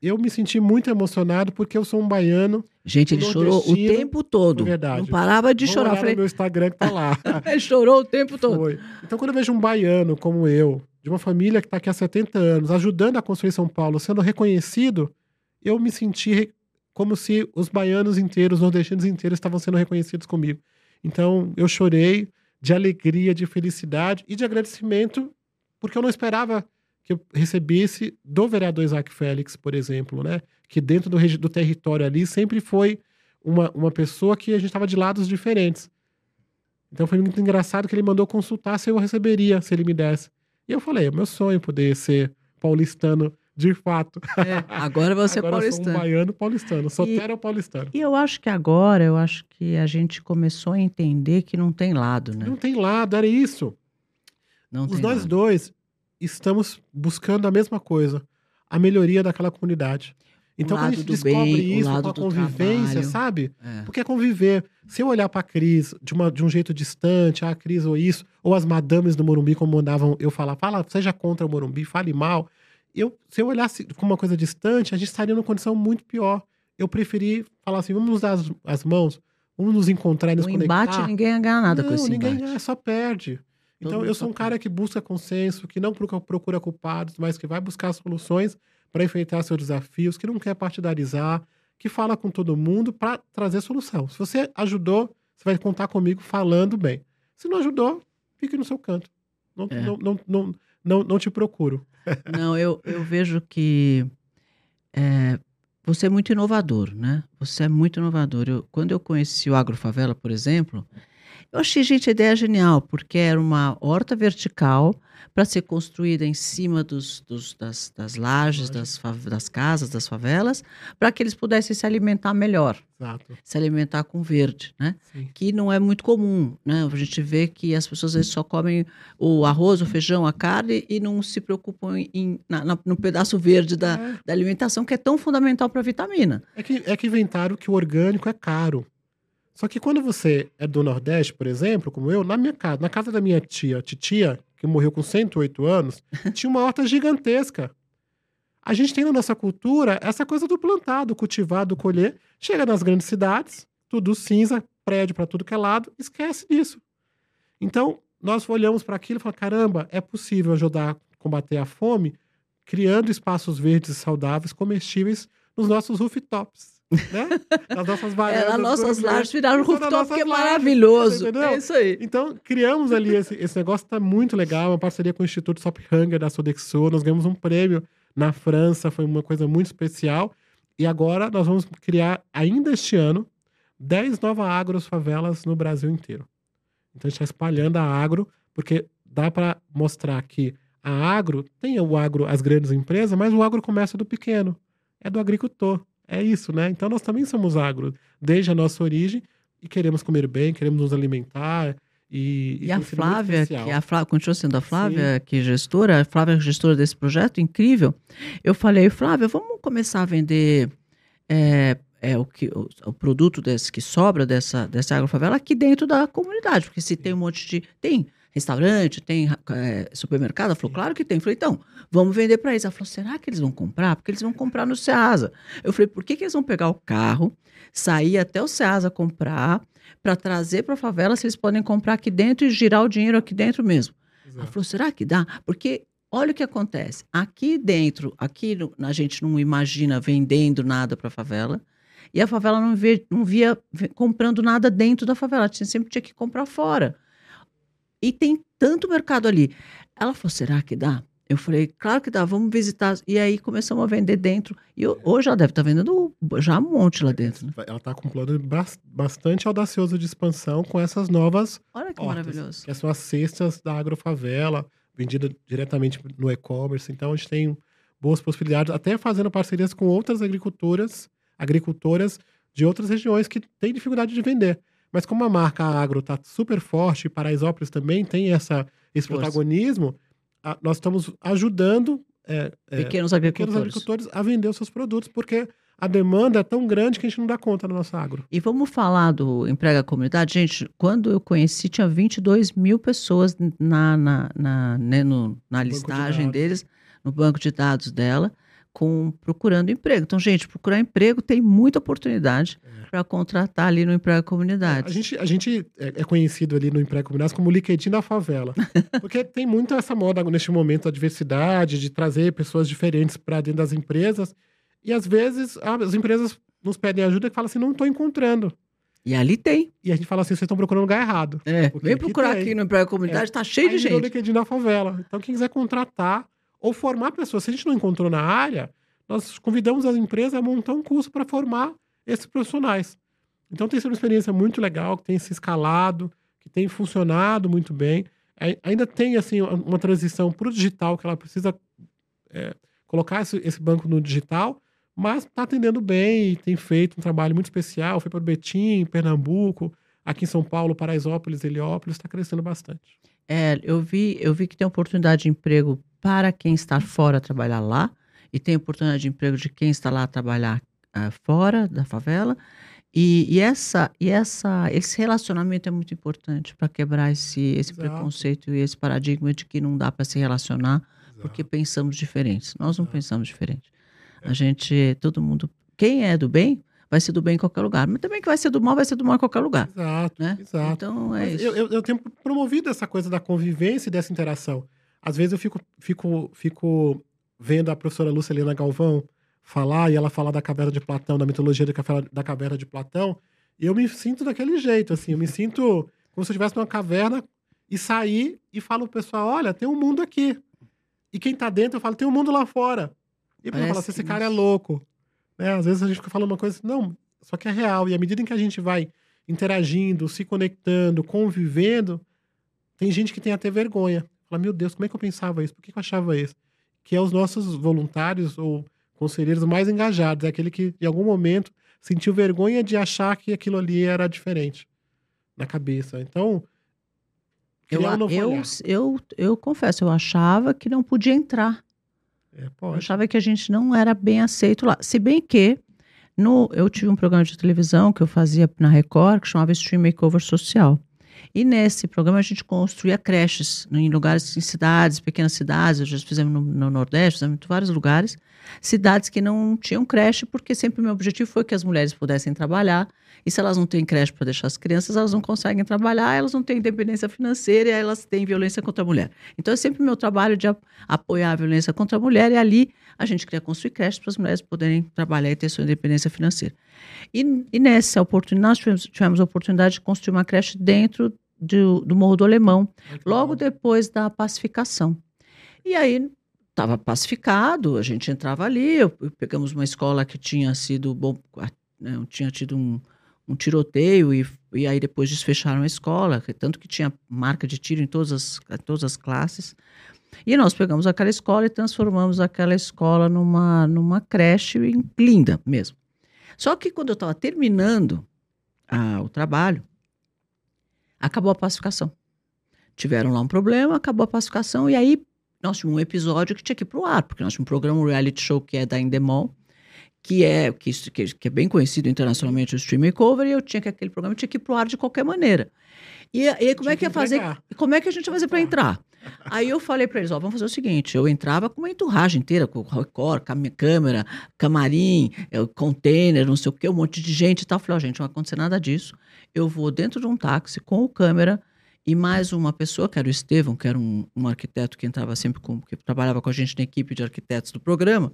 Speaker 2: eu me senti muito emocionado porque eu sou um baiano.
Speaker 1: Gente, ele chorou o tempo todo.
Speaker 2: é verdade.
Speaker 1: Não parava de
Speaker 2: Vão
Speaker 1: chorar.
Speaker 2: olhar
Speaker 1: Falei,
Speaker 2: no meu Instagram que tá lá.
Speaker 1: ele chorou o tempo todo.
Speaker 2: Foi. Então, quando eu vejo um baiano como eu, de uma família que está aqui há 70 anos, ajudando a construir São Paulo, sendo reconhecido, eu me senti como se os baianos inteiros, os nordestinos inteiros estavam sendo reconhecidos comigo. Então, eu chorei de alegria, de felicidade e de agradecimento, porque eu não esperava que eu recebesse do vereador Isaac Félix, por exemplo, né? Que dentro do, do território ali sempre foi uma, uma pessoa que a gente estava de lados diferentes. Então foi muito engraçado que ele mandou consultar se eu receberia, se ele me desse. E eu falei, é meu sonho poder ser paulistano de fato.
Speaker 1: É, agora você
Speaker 2: Agora
Speaker 1: é
Speaker 2: eu sou um
Speaker 1: paulistano.
Speaker 2: baiano paulistano, sotero paulistano.
Speaker 3: E eu acho que agora, eu acho que a gente começou a entender que não tem lado, né?
Speaker 2: Não tem lado, era isso.
Speaker 1: Não
Speaker 2: Os nós
Speaker 1: lado.
Speaker 2: dois estamos buscando a mesma coisa, a melhoria daquela comunidade. Então, quando a gente descobre
Speaker 1: bem,
Speaker 2: isso com a convivência, sabe?
Speaker 1: É.
Speaker 2: Porque é conviver. Se eu olhar pra Cris de, uma, de um jeito distante, ah, a Cris ou isso, ou as madames do Morumbi, como mandavam eu falar, fala, seja contra o Morumbi, fale mal. Eu, se eu olhasse com uma coisa distante, a gente estaria numa condição muito pior. Eu preferi falar assim, vamos nos dar as, as mãos, vamos nos encontrar e nos conectar.
Speaker 3: embate, ninguém ia ganhar nada
Speaker 2: não,
Speaker 3: com esse
Speaker 2: ninguém
Speaker 3: embate.
Speaker 2: ganha, só perde.
Speaker 1: Todo
Speaker 2: Então,
Speaker 1: mundo
Speaker 2: eu sou um cara que busca consenso, que não procura, procura culpados, mas que vai buscar soluções para enfrentar seus desafios, que não quer partidarizar, que fala com todo mundo para trazer solução. Se você ajudou, você vai contar comigo falando bem. Se não ajudou, fique no seu canto. Não,
Speaker 1: É.
Speaker 2: não, não, não, não, não te procuro.
Speaker 1: Não, eu, eu vejo que é, você é muito inovador, né? Você é muito inovador. Eu- quando eu conheci o Agrofavela, por exemplo, eu achei, gente, a ideia genial, porque era uma horta vertical para ser construída em cima dos, dos- das, das lajes, das, das casas, das favelas, para que eles pudessem se alimentar melhor,
Speaker 2: Exato.
Speaker 1: se alimentar com verde, né?
Speaker 2: Sim.
Speaker 1: que não é muito comum, né? A gente vê que as pessoas às vezes só comem o arroz, o feijão, a carne e não se preocupam em, na- na- no pedaço verde da,
Speaker 2: É,
Speaker 1: da alimentação, que é tão fundamental para a vitamina.
Speaker 2: é que, é que inventaram que o orgânico é caro. Só que quando você é do Nordeste, por exemplo, como eu, na minha casa, na casa da minha tia, titia, que morreu com 108 anos, tinha uma horta gigantesca. A gente tem na nossa cultura essa coisa do plantado, cultivado, colher. Chega nas grandes cidades, tudo cinza, prédio para tudo que é lado, esquece disso. Então, nós olhamos para aquilo e falamos: caramba, é possível ajudar a combater a fome criando espaços verdes e saudáveis, comestíveis nos nossos rooftops. Né? As nossas varandas.
Speaker 1: É, as nossas lajes viraram rooftop, que é maravilhoso. É isso aí.
Speaker 2: Então, criamos ali esse, esse negócio, tá muito legal, uma parceria com o Instituto Sophanger da Sodexo, nós ganhamos um prêmio na França, foi uma coisa muito especial. E agora nós vamos criar, ainda este ano, 10 novas agros favelas no Brasil inteiro. Então a gente está espalhando a agro, porque dá para mostrar que a agro, tem o agro, as grandes empresas, mas o agro começa do pequeno, é do agricultor. É isso, né? Então nós também somos agro, desde a nossa origem, e queremos comer bem, queremos nos alimentar. E,
Speaker 1: E a
Speaker 2: sido muito
Speaker 1: Flávia, que a Flávia, continua sendo a Flávia, que é gestora, a Flávia é gestora desse projeto, incrível. Eu falei, Flávia, vamos começar a vender é, é, o, que, o, o produto desse, que sobra dessa, dessa agrofavela aqui dentro da comunidade. Porque se tem um monte de. Tem restaurante, tem é, supermercado? Ela falou, claro que tem. Eu falei, então, vamos vender para eles. Ela falou, será que eles vão comprar? Porque eles vão comprar no Ceasa. Eu falei, por que, que eles vão pegar o carro, sair até o Ceasa comprar, para trazer para a favela, se eles podem comprar aqui dentro e girar o dinheiro aqui dentro mesmo? Ela
Speaker 2: Exato.
Speaker 1: falou, será que dá? Porque olha o que acontece. Aqui dentro, aqui no- a gente não imagina vendendo nada para a favela. E a favela não, vê, não via comprando nada dentro da favela. Tinha, sempre tinha que comprar fora. E tem tanto mercado ali. Ela falou, será que dá? Eu falei, claro que dá, vamos visitar. E aí começamos a vender dentro. E ho- hoje ela deve estar vendendo já um monte lá dentro. Né?
Speaker 2: Ela está com um plano bas- bastante audacioso de expansão com essas novas
Speaker 1: Olha que maravilhoso.
Speaker 2: que são as cestas da agrofavela, vendida diretamente no e-commerce. Então a gente tem boas possibilidades, até fazendo parcerias com outras agricultoras, agricultoras de outras regiões que têm dificuldade de vender. Mas como a marca agro está super forte, Paraisópolis também tem essa, esse
Speaker 1: Força.
Speaker 2: protagonismo, a- nós estamos ajudando é, é,
Speaker 1: Pequenos
Speaker 2: pequenos
Speaker 1: agricultores.
Speaker 2: agricultores a vender os seus produtos, porque a demanda é tão grande que a gente não dá conta da nossa agro.
Speaker 1: E vamos falar do Emprega Comunidade. Gente, quando eu conheci, tinha 22 mil pessoas na, na, na, né, no- na
Speaker 2: de
Speaker 1: listagem
Speaker 2: dados.
Speaker 1: deles, no banco de dados dela, com, procurando emprego. Então, gente, procurar emprego tem muita oportunidade para contratar ali no Emprega Comunidade.
Speaker 2: A gente, a gente é é conhecido ali no Emprego Comunidade como LinkedIn da favela. Porque tem muito essa moda neste momento da diversidade, de trazer pessoas diferentes para dentro das empresas. E às vezes as empresas nos pedem ajuda e falam assim: não estou encontrando.
Speaker 1: E ali tem.
Speaker 2: E a gente fala assim: vocês estão procurando o lugar errado.
Speaker 1: É, vem
Speaker 2: aqui
Speaker 1: procurar
Speaker 2: tem.
Speaker 1: aqui no Emprega Comunidade, tá cheio
Speaker 2: Aí
Speaker 1: de gente.
Speaker 2: LinkedIn da favela. Então, quem quiser contratar ou formar pessoas, se a gente não encontrou na área, nós convidamos as empresas a montar um curso para formar esses profissionais. Então, tem sido uma experiência muito legal, que tem se escalado, que tem funcionado muito bem. Ai- Ainda tem, assim, uma transição para o digital, que ela precisa é, colocar esse, esse banco no digital, mas está atendendo bem e tem feito um trabalho muito especial. Foi para o Betim, Pernambuco, aqui em São Paulo, Paraisópolis, Heliópolis, está crescendo bastante.
Speaker 1: É, eu vi, eu vi que tem oportunidade de emprego para quem está fora trabalhar lá, e tem oportunidade de emprego de quem está lá trabalhar ah, fora da favela. E, e essa, e essa, esse relacionamento é muito importante para quebrar esse, esse
Speaker 2: Exato.
Speaker 1: preconceito e esse paradigma de que não dá para se relacionar porque pensamos diferentes. Nós não
Speaker 2: Exato.
Speaker 1: pensamos diferente. A gente, todo mundo, quem é do bem, vai ser do bem em qualquer lugar. Mas também que vai ser do mal, vai ser do mal em qualquer lugar.
Speaker 2: Exato,
Speaker 1: Né?
Speaker 2: exato.
Speaker 1: Então é
Speaker 2: Mas
Speaker 1: isso.
Speaker 2: eu, eu tenho promovido essa coisa da convivência e dessa interação. Às vezes eu fico, fico, fico vendo a professora Lúcia Helena Galvão falar, e ela falar da caverna de Platão, da mitologia da caverna, de Platão, e eu me sinto daquele jeito, assim, eu me sinto como se eu estivesse numa caverna e sair e falo pro pessoal, olha, tem um mundo aqui. E quem tá dentro, eu falo, tem um mundo lá fora. E a pessoa
Speaker 1: Parece
Speaker 2: fala assim, esse cara é louco. Né? Às vezes a gente fica falando uma coisa, não, só que é real. E à medida em que a gente vai interagindo, se conectando, convivendo, tem gente que tem até vergonha. Fala, meu Deus, como é que eu pensava isso? Por que eu achava isso? Que é os nossos voluntários ou conselheiros mais engajados. É aquele que, em algum momento, sentiu vergonha de achar que aquilo ali era diferente na cabeça. Então,
Speaker 1: Eu, eu, eu, eu confesso, eu achava que não podia entrar.
Speaker 2: É,
Speaker 1: Eu achava que a gente não era bem aceito lá. Se bem que no, eu tive um programa de televisão que eu fazia na Record, que chamava Stream Makeover Social. E nesse programa a gente construía creches em lugares, em cidades, pequenas cidades, já fizemos no, no Nordeste, fizemos em vários lugares, cidades que não tinham creche, porque sempre o meu objetivo foi que as mulheres pudessem trabalhar. E se elas não têm creche para deixar as crianças, elas não conseguem trabalhar, elas não têm independência financeira e elas têm violência contra a mulher. Então é sempre meu trabalho de apoiar a violência contra a mulher e ali a gente queria construir creches para as mulheres poderem trabalhar e ter sua independência financeira. E, e nessa oportunidade, nós tivemos, tivemos a oportunidade de construir uma creche dentro do, do Morro do Alemão, logo depois da pacificação. E aí estava pacificado, a gente entrava ali, eu, pegamos uma escola que tinha sido bom, né, tinha tido um, um tiroteio e, e aí depois desfecharam a escola, tanto que tinha marca de tiro em todas as, todas as classes. E nós pegamos aquela escola e transformamos aquela escola numa, numa creche linda mesmo. Só que quando eu estava terminando a, o trabalho, acabou a pacificação. Tiveram lá um problema, acabou a pacificação, e aí nós tínhamos um episódio que tinha que ir para o ar, porque nós tínhamos um programa, um reality show que é da Endemol, que é, que, que, é bem conhecido internacionalmente, o Stream Makeover, e eu tinha que aquele programa tinha que ir para o ar de qualquer maneira. E, e como é que ia fazer? Como é que a gente ia fazer para entrar? Aí eu falei para eles, ó, vamos fazer o seguinte, eu entrava com uma enturragem inteira, com record, câmera, camarim, é, container, não sei o que, um monte de gente e tal. Eu falei, ó, gente, não vai acontecer nada disso. Eu vou dentro de um táxi com o câmera e mais uma pessoa, que era o Estevão, que era um, um arquiteto que entrava sempre com, que trabalhava com a gente na equipe de arquitetos do programa.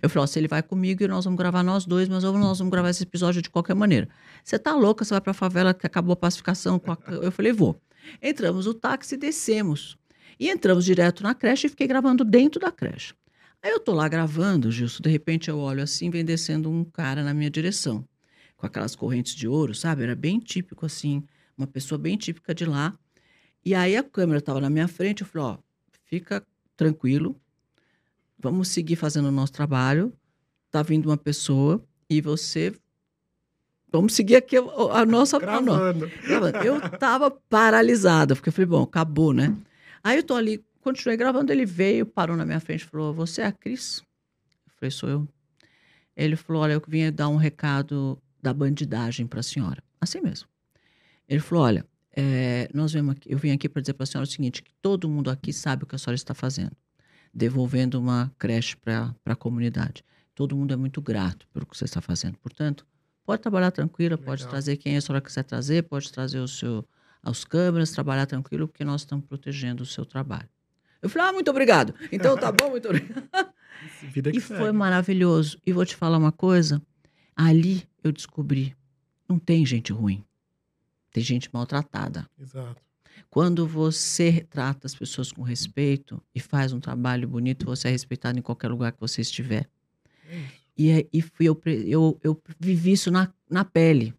Speaker 1: Eu falei, ó, se ele vai comigo e nós vamos gravar nós dois, mas nós vamos gravar esse episódio de qualquer maneira. Você tá louca, você vai pra favela que acabou a pacificação. A... Eu falei, vou. Entramos no táxi e descemos. E entramos direto na creche e fiquei gravando dentro da creche. Aí eu tô lá gravando, Gilson, de repente eu olho assim, vem descendo um cara na minha direção, com aquelas correntes de ouro, sabe? Era bem típico assim, uma pessoa bem típica de lá. E aí a câmera estava na minha frente, eu falei, ó, fica tranquilo, vamos seguir fazendo o nosso trabalho. Tá vindo uma pessoa e você vamos seguir aqui a, a nossa
Speaker 2: gravando.
Speaker 1: A eu tava paralisada, porque eu falei, bom, acabou, né? Aí eu tô ali, continuei gravando, ele veio, parou na minha frente, falou: "Você é a Cris?" Eu falei: "Sou eu". Ele falou: "Olha, eu vim dar um recado da bandidagem para a senhora". Assim mesmo. Ele falou: "Olha, é, nós vemos aqui, eu vim aqui para dizer para a senhora o seguinte, que todo mundo aqui sabe o que a senhora está fazendo devolvendo uma creche para a comunidade. Todo mundo é muito grato pelo que você está fazendo. Portanto, pode trabalhar tranquila, Legal. pode trazer quem a senhora quiser trazer, pode trazer o seu, as câmeras, trabalhar tranquilo, porque nós estamos protegendo o seu trabalho. Eu falei, ah, muito obrigado. Então tá bom, muito obrigado. e foi maravilhoso. E vou te falar uma coisa: ali eu descobri, não tem gente ruim. Tem gente maltratada.
Speaker 2: Exato.
Speaker 1: Quando você trata as pessoas com respeito e faz um trabalho bonito, você é respeitado em qualquer lugar que você estiver. É e, é, e fui, eu, eu, eu vivi isso na, na pele.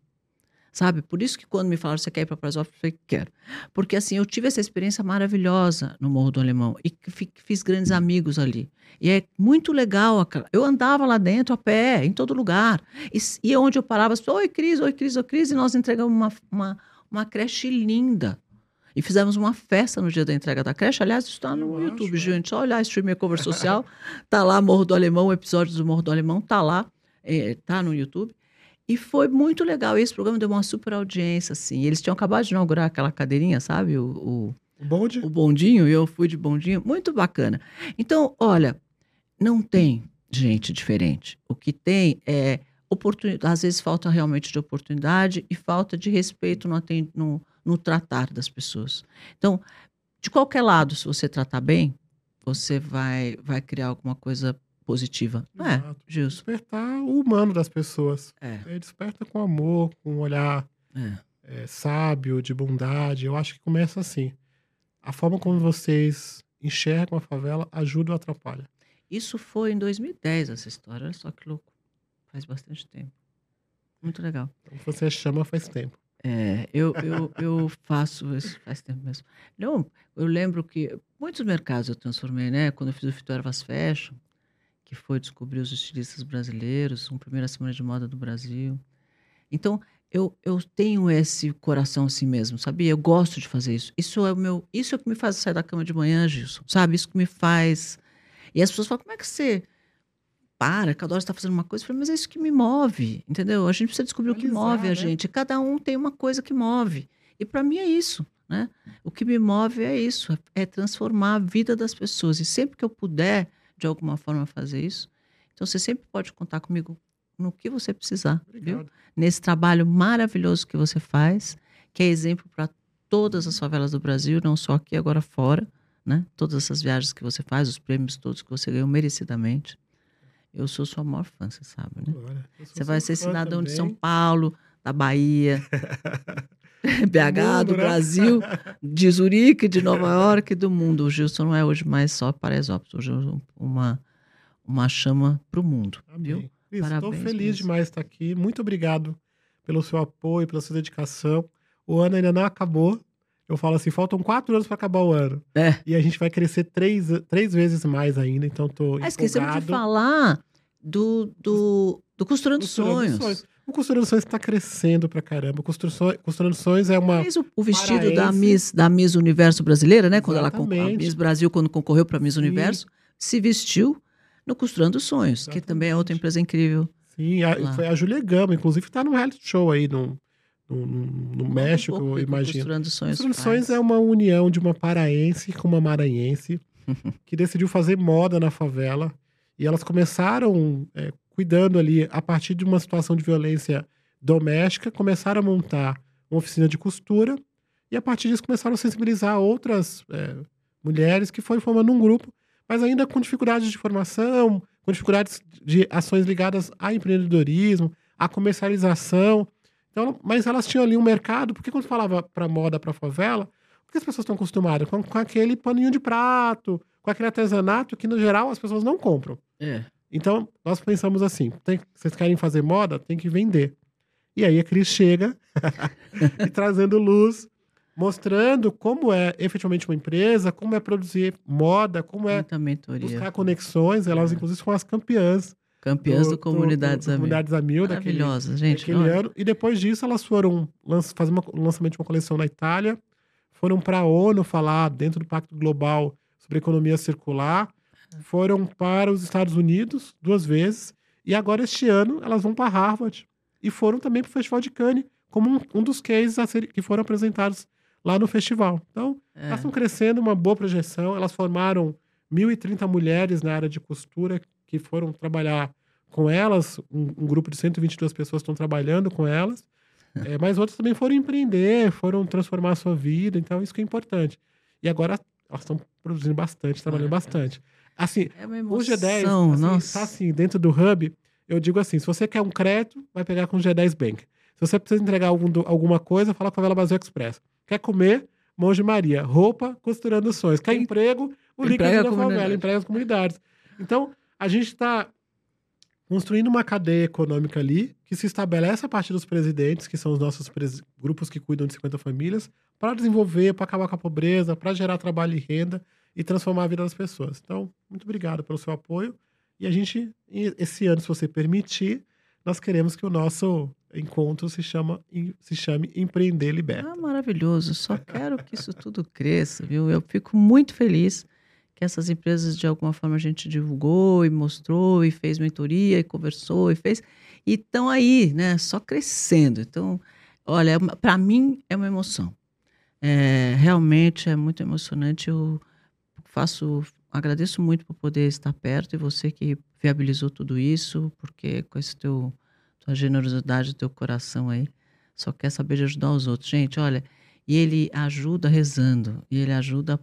Speaker 1: Sabe? Por isso que quando me falaram, você quer ir para Brasópolis? Eu falei, quero. Porque assim, eu tive essa experiência maravilhosa no Morro do Alemão e fiz grandes amigos ali. E é muito legal. Eu andava lá dentro a pé, em todo lugar. E, e onde eu parava, as pessoas, oi Cris, oi Cris, oi Cris, e nós entregamos uma, uma, uma creche linda e fizemos uma festa no dia da entrega da creche. Aliás, isso está no Eu YouTube, acho, gente. Só olhar Streamer Cover Social. tá lá, Morro do Alemão, o episódio do Morro do Alemão tá lá. É, tá no YouTube. E foi muito legal. Esse programa deu uma super audiência, assim. Eles tinham acabado de inaugurar aquela cadeirinha, sabe? O, o,
Speaker 2: o bonde?
Speaker 1: O bondinho, e eu fui de bondinho. Muito bacana. Então, olha, não tem gente diferente. O que tem é oportunidade. Às vezes falta realmente de oportunidade e falta de respeito no, no, no tratar das pessoas. Então, de qualquer lado, se você tratar bem, você vai, vai criar alguma coisa positiva. Não é, Gilson?
Speaker 2: Despertar o humano das pessoas.
Speaker 1: É.
Speaker 2: é desperta com amor, com um olhar
Speaker 1: é.
Speaker 2: É, sábio, de bondade. Eu acho que começa assim. A forma como vocês enxergam a favela ajuda ou atrapalha?
Speaker 1: Isso foi em 2010, essa história. Olha só que louco. Faz bastante tempo. Muito legal.
Speaker 2: Então você chama faz tempo.
Speaker 1: É, eu, eu, eu faço isso faz tempo mesmo. Não, eu lembro que muitos mercados eu transformei, né? Quando eu fiz o Fitorvas Fashion, que foi descobrir os estilistas brasileiros, uma primeira semana de moda do Brasil. Então, eu, eu tenho esse coração assim mesmo, sabia? Eu gosto de fazer isso. Isso é o meu, isso é o que me faz sair da cama de manhã, Gilson, sabe? Isso que me faz. E as pessoas falam: como é que você para, cada hora está fazendo uma coisa. Eu falei, mas é isso que me move, entendeu? A gente precisa descobrir o que move a né? gente. Cada um tem uma coisa que move. E para mim é isso, né? O que me move é isso, é transformar a vida das pessoas. E sempre que eu puder, de alguma forma, fazer isso, então você sempre pode contar comigo no que você precisar, Obrigado. viu? Nesse trabalho maravilhoso que você faz, que é exemplo para todas as favelas do Brasil, não só aqui, agora fora, né? Todas essas viagens que você faz, os prêmios todos que você ganhou merecidamente. Eu sou sua maior fã, você sabe, né? Você vai ser cidadão de São
Speaker 2: também.
Speaker 1: Paulo, da Bahia, BH, do
Speaker 2: mundo, né?
Speaker 1: Brasil, de Zurique, de Nova York, do mundo. O Gilson não é hoje mais só Paraisópolis, hoje é uma, uma chama para o mundo, viu?
Speaker 2: Cris, estou feliz
Speaker 1: mesmo.
Speaker 2: demais de estar aqui. Muito obrigado pelo seu apoio, pela sua dedicação. O ano ainda não acabou. Eu falo assim, faltam quatro anos para acabar o ano.
Speaker 1: É.
Speaker 2: E a gente vai crescer três, três vezes mais ainda, então tô
Speaker 1: Ah, esquecemos de falar do, do, do Costurando
Speaker 2: Costurando
Speaker 1: Sonhos.
Speaker 2: O Costurando Sonhos está crescendo pra caramba. O Costurando Sonhos, é uma...
Speaker 1: Fez o, o vestido da
Speaker 2: paraense.
Speaker 1: Miss, da Miss Universo brasileira, né? Quando ela con- a
Speaker 2: Exatamente.
Speaker 1: Miss Brasil, quando concorreu para Miss
Speaker 2: Sim.
Speaker 1: Universo, se vestiu no Costurando Sonhos, que também é outra
Speaker 2: Exatamente.
Speaker 1: empresa incrível.
Speaker 2: Sim, a- foi a Julia Gama, inclusive tá no reality show aí no, no, no- México,
Speaker 1: Um
Speaker 2: imagino.
Speaker 1: Costurando Sonhos.
Speaker 2: Costurando Sonhos é uma união de uma paraense com uma maranhense que decidiu fazer moda na favela. E elas começaram é, cuidando ali, a partir de uma situação de violência doméstica, começaram a montar uma oficina de costura. E a partir disso começaram a sensibilizar outras é, mulheres que foram formando um grupo, mas ainda com dificuldades de formação, com dificuldades de ações ligadas ao empreendedorismo, à comercialização. Então, mas elas tinham ali um mercado, porque quando falava para moda, para favela, o que as pessoas estão acostumadas? Com, com aquele paninho de prato, com aquele artesanato que, no geral, as pessoas não compram.
Speaker 1: É.
Speaker 2: Então, nós pensamos assim: tem- vocês querem fazer moda? Tem que vender. E aí a Cris chega e trazendo luz, mostrando como é efetivamente uma empresa, como é produzir moda, como é buscar conexões. Elas,
Speaker 1: É.
Speaker 2: inclusive, foram as campeãs
Speaker 1: Campeãs do, Comunidades
Speaker 2: do, do
Speaker 1: Amigas.
Speaker 2: Comunidades a Mil daquele,
Speaker 1: Maravilhosas, gente.
Speaker 2: daquele ano. E depois disso, elas foram lanç- fazer um lançamento de uma coleção na Itália, foram para a ONU falar dentro do Pacto Global sobre economia circular, foram para os Estados Unidos duas vezes, e agora este ano elas vão para Harvard e foram também para o Festival de Cannes, como um, um dos cases ser- que foram apresentados lá no festival. Então,
Speaker 1: É.
Speaker 2: elas estão crescendo, uma boa projeção. Elas formaram 1.030 mulheres na área de costura que foram trabalhar com elas. Um, um grupo de 122 pessoas estão trabalhando com elas. É, mas outras também foram empreender, foram transformar a sua vida. Então, isso que é importante. E agora elas estão produzindo bastante, trabalhando bastante. Assim,
Speaker 1: É uma
Speaker 2: o
Speaker 1: emoção,
Speaker 2: G10 assim,
Speaker 1: nossa.
Speaker 2: tá assim, dentro do hub, eu digo assim, se você quer um crédito, vai pegar com o G10 Bank. Se você precisa entregar algum alguma coisa, fala com a Vela Brasil Express. Quer comer? Mão de Maria. Roupa, costurando sonhos. Quer
Speaker 1: Em-
Speaker 2: emprego? O
Speaker 1: a
Speaker 2: da favela, emprega as comunidades. Então, a gente está construindo uma cadeia econômica ali que se estabelece a partir dos presidentes, que são os nossos grupos que cuidam de 50 famílias, para desenvolver, para acabar com a pobreza, para gerar trabalho e renda e transformar a vida das pessoas. Então, muito obrigado pelo seu apoio. E a gente, esse ano, se você permitir, nós queremos que o nosso encontro se, chama, se chame Empreender Liberta.
Speaker 1: Ah, maravilhoso. Só quero que isso tudo cresça, viu? Eu fico muito feliz que essas empresas, de alguma forma, a gente divulgou e mostrou e fez mentoria e conversou e fez. E estão aí, né? Só crescendo. Então, olha, para mim é uma emoção. É, realmente é muito emocionante. Eu faço, agradeço muito por poder estar perto e você que viabilizou tudo isso, porque com esse teu tua generosidade, teu coração aí, só quer saber de ajudar os outros. Gente, olha, e ele ajuda rezando, e ele ajuda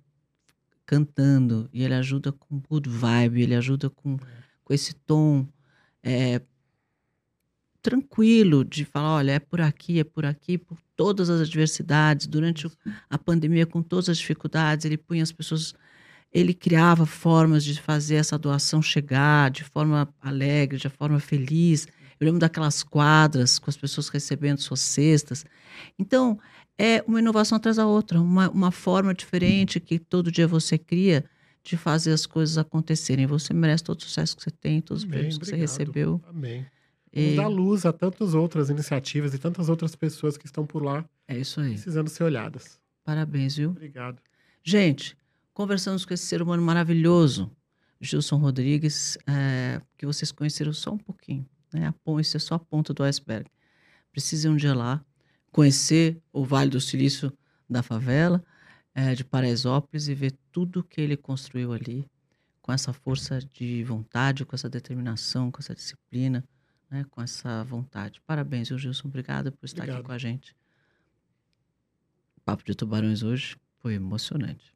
Speaker 1: cantando, e ele ajuda com good vibe, ele ajuda com, com esse tom é, tranquilo de falar, olha, é por aqui, é por aqui, por todas as adversidades, durante a pandemia, com todas as dificuldades, ele punha as pessoas, ele criava formas de fazer essa doação chegar de forma alegre, de forma feliz. Eu lembro daquelas quadras com as pessoas recebendo suas cestas. Então, é uma inovação atrás da outra, uma, uma forma diferente que todo dia você cria de fazer as coisas acontecerem. Você merece todo o sucesso que você tem, todos os prêmios que você recebeu.
Speaker 2: Amém.
Speaker 1: E
Speaker 2: dar luz a tantas outras iniciativas e tantas outras pessoas que estão por lá
Speaker 1: é isso aí.
Speaker 2: precisando ser olhadas.
Speaker 1: Parabéns, viu?
Speaker 2: Obrigado.
Speaker 1: Gente, conversamos com esse ser humano maravilhoso, Gilson Rodrigues, é, que vocês conheceram só um pouquinho. Né? A Isso é só a ponta do iceberg. Precisam um dia lá conhecer o Vale do Silício da favela, é, de Paraisópolis, e ver tudo que ele construiu ali, com essa força de vontade, com essa determinação, com essa disciplina, né? com essa vontade. Parabéns, Gilson? Obrigado por estar aqui
Speaker 2: Obrigado.
Speaker 1: com a gente. O Papo de Tubarões hoje foi emocionante.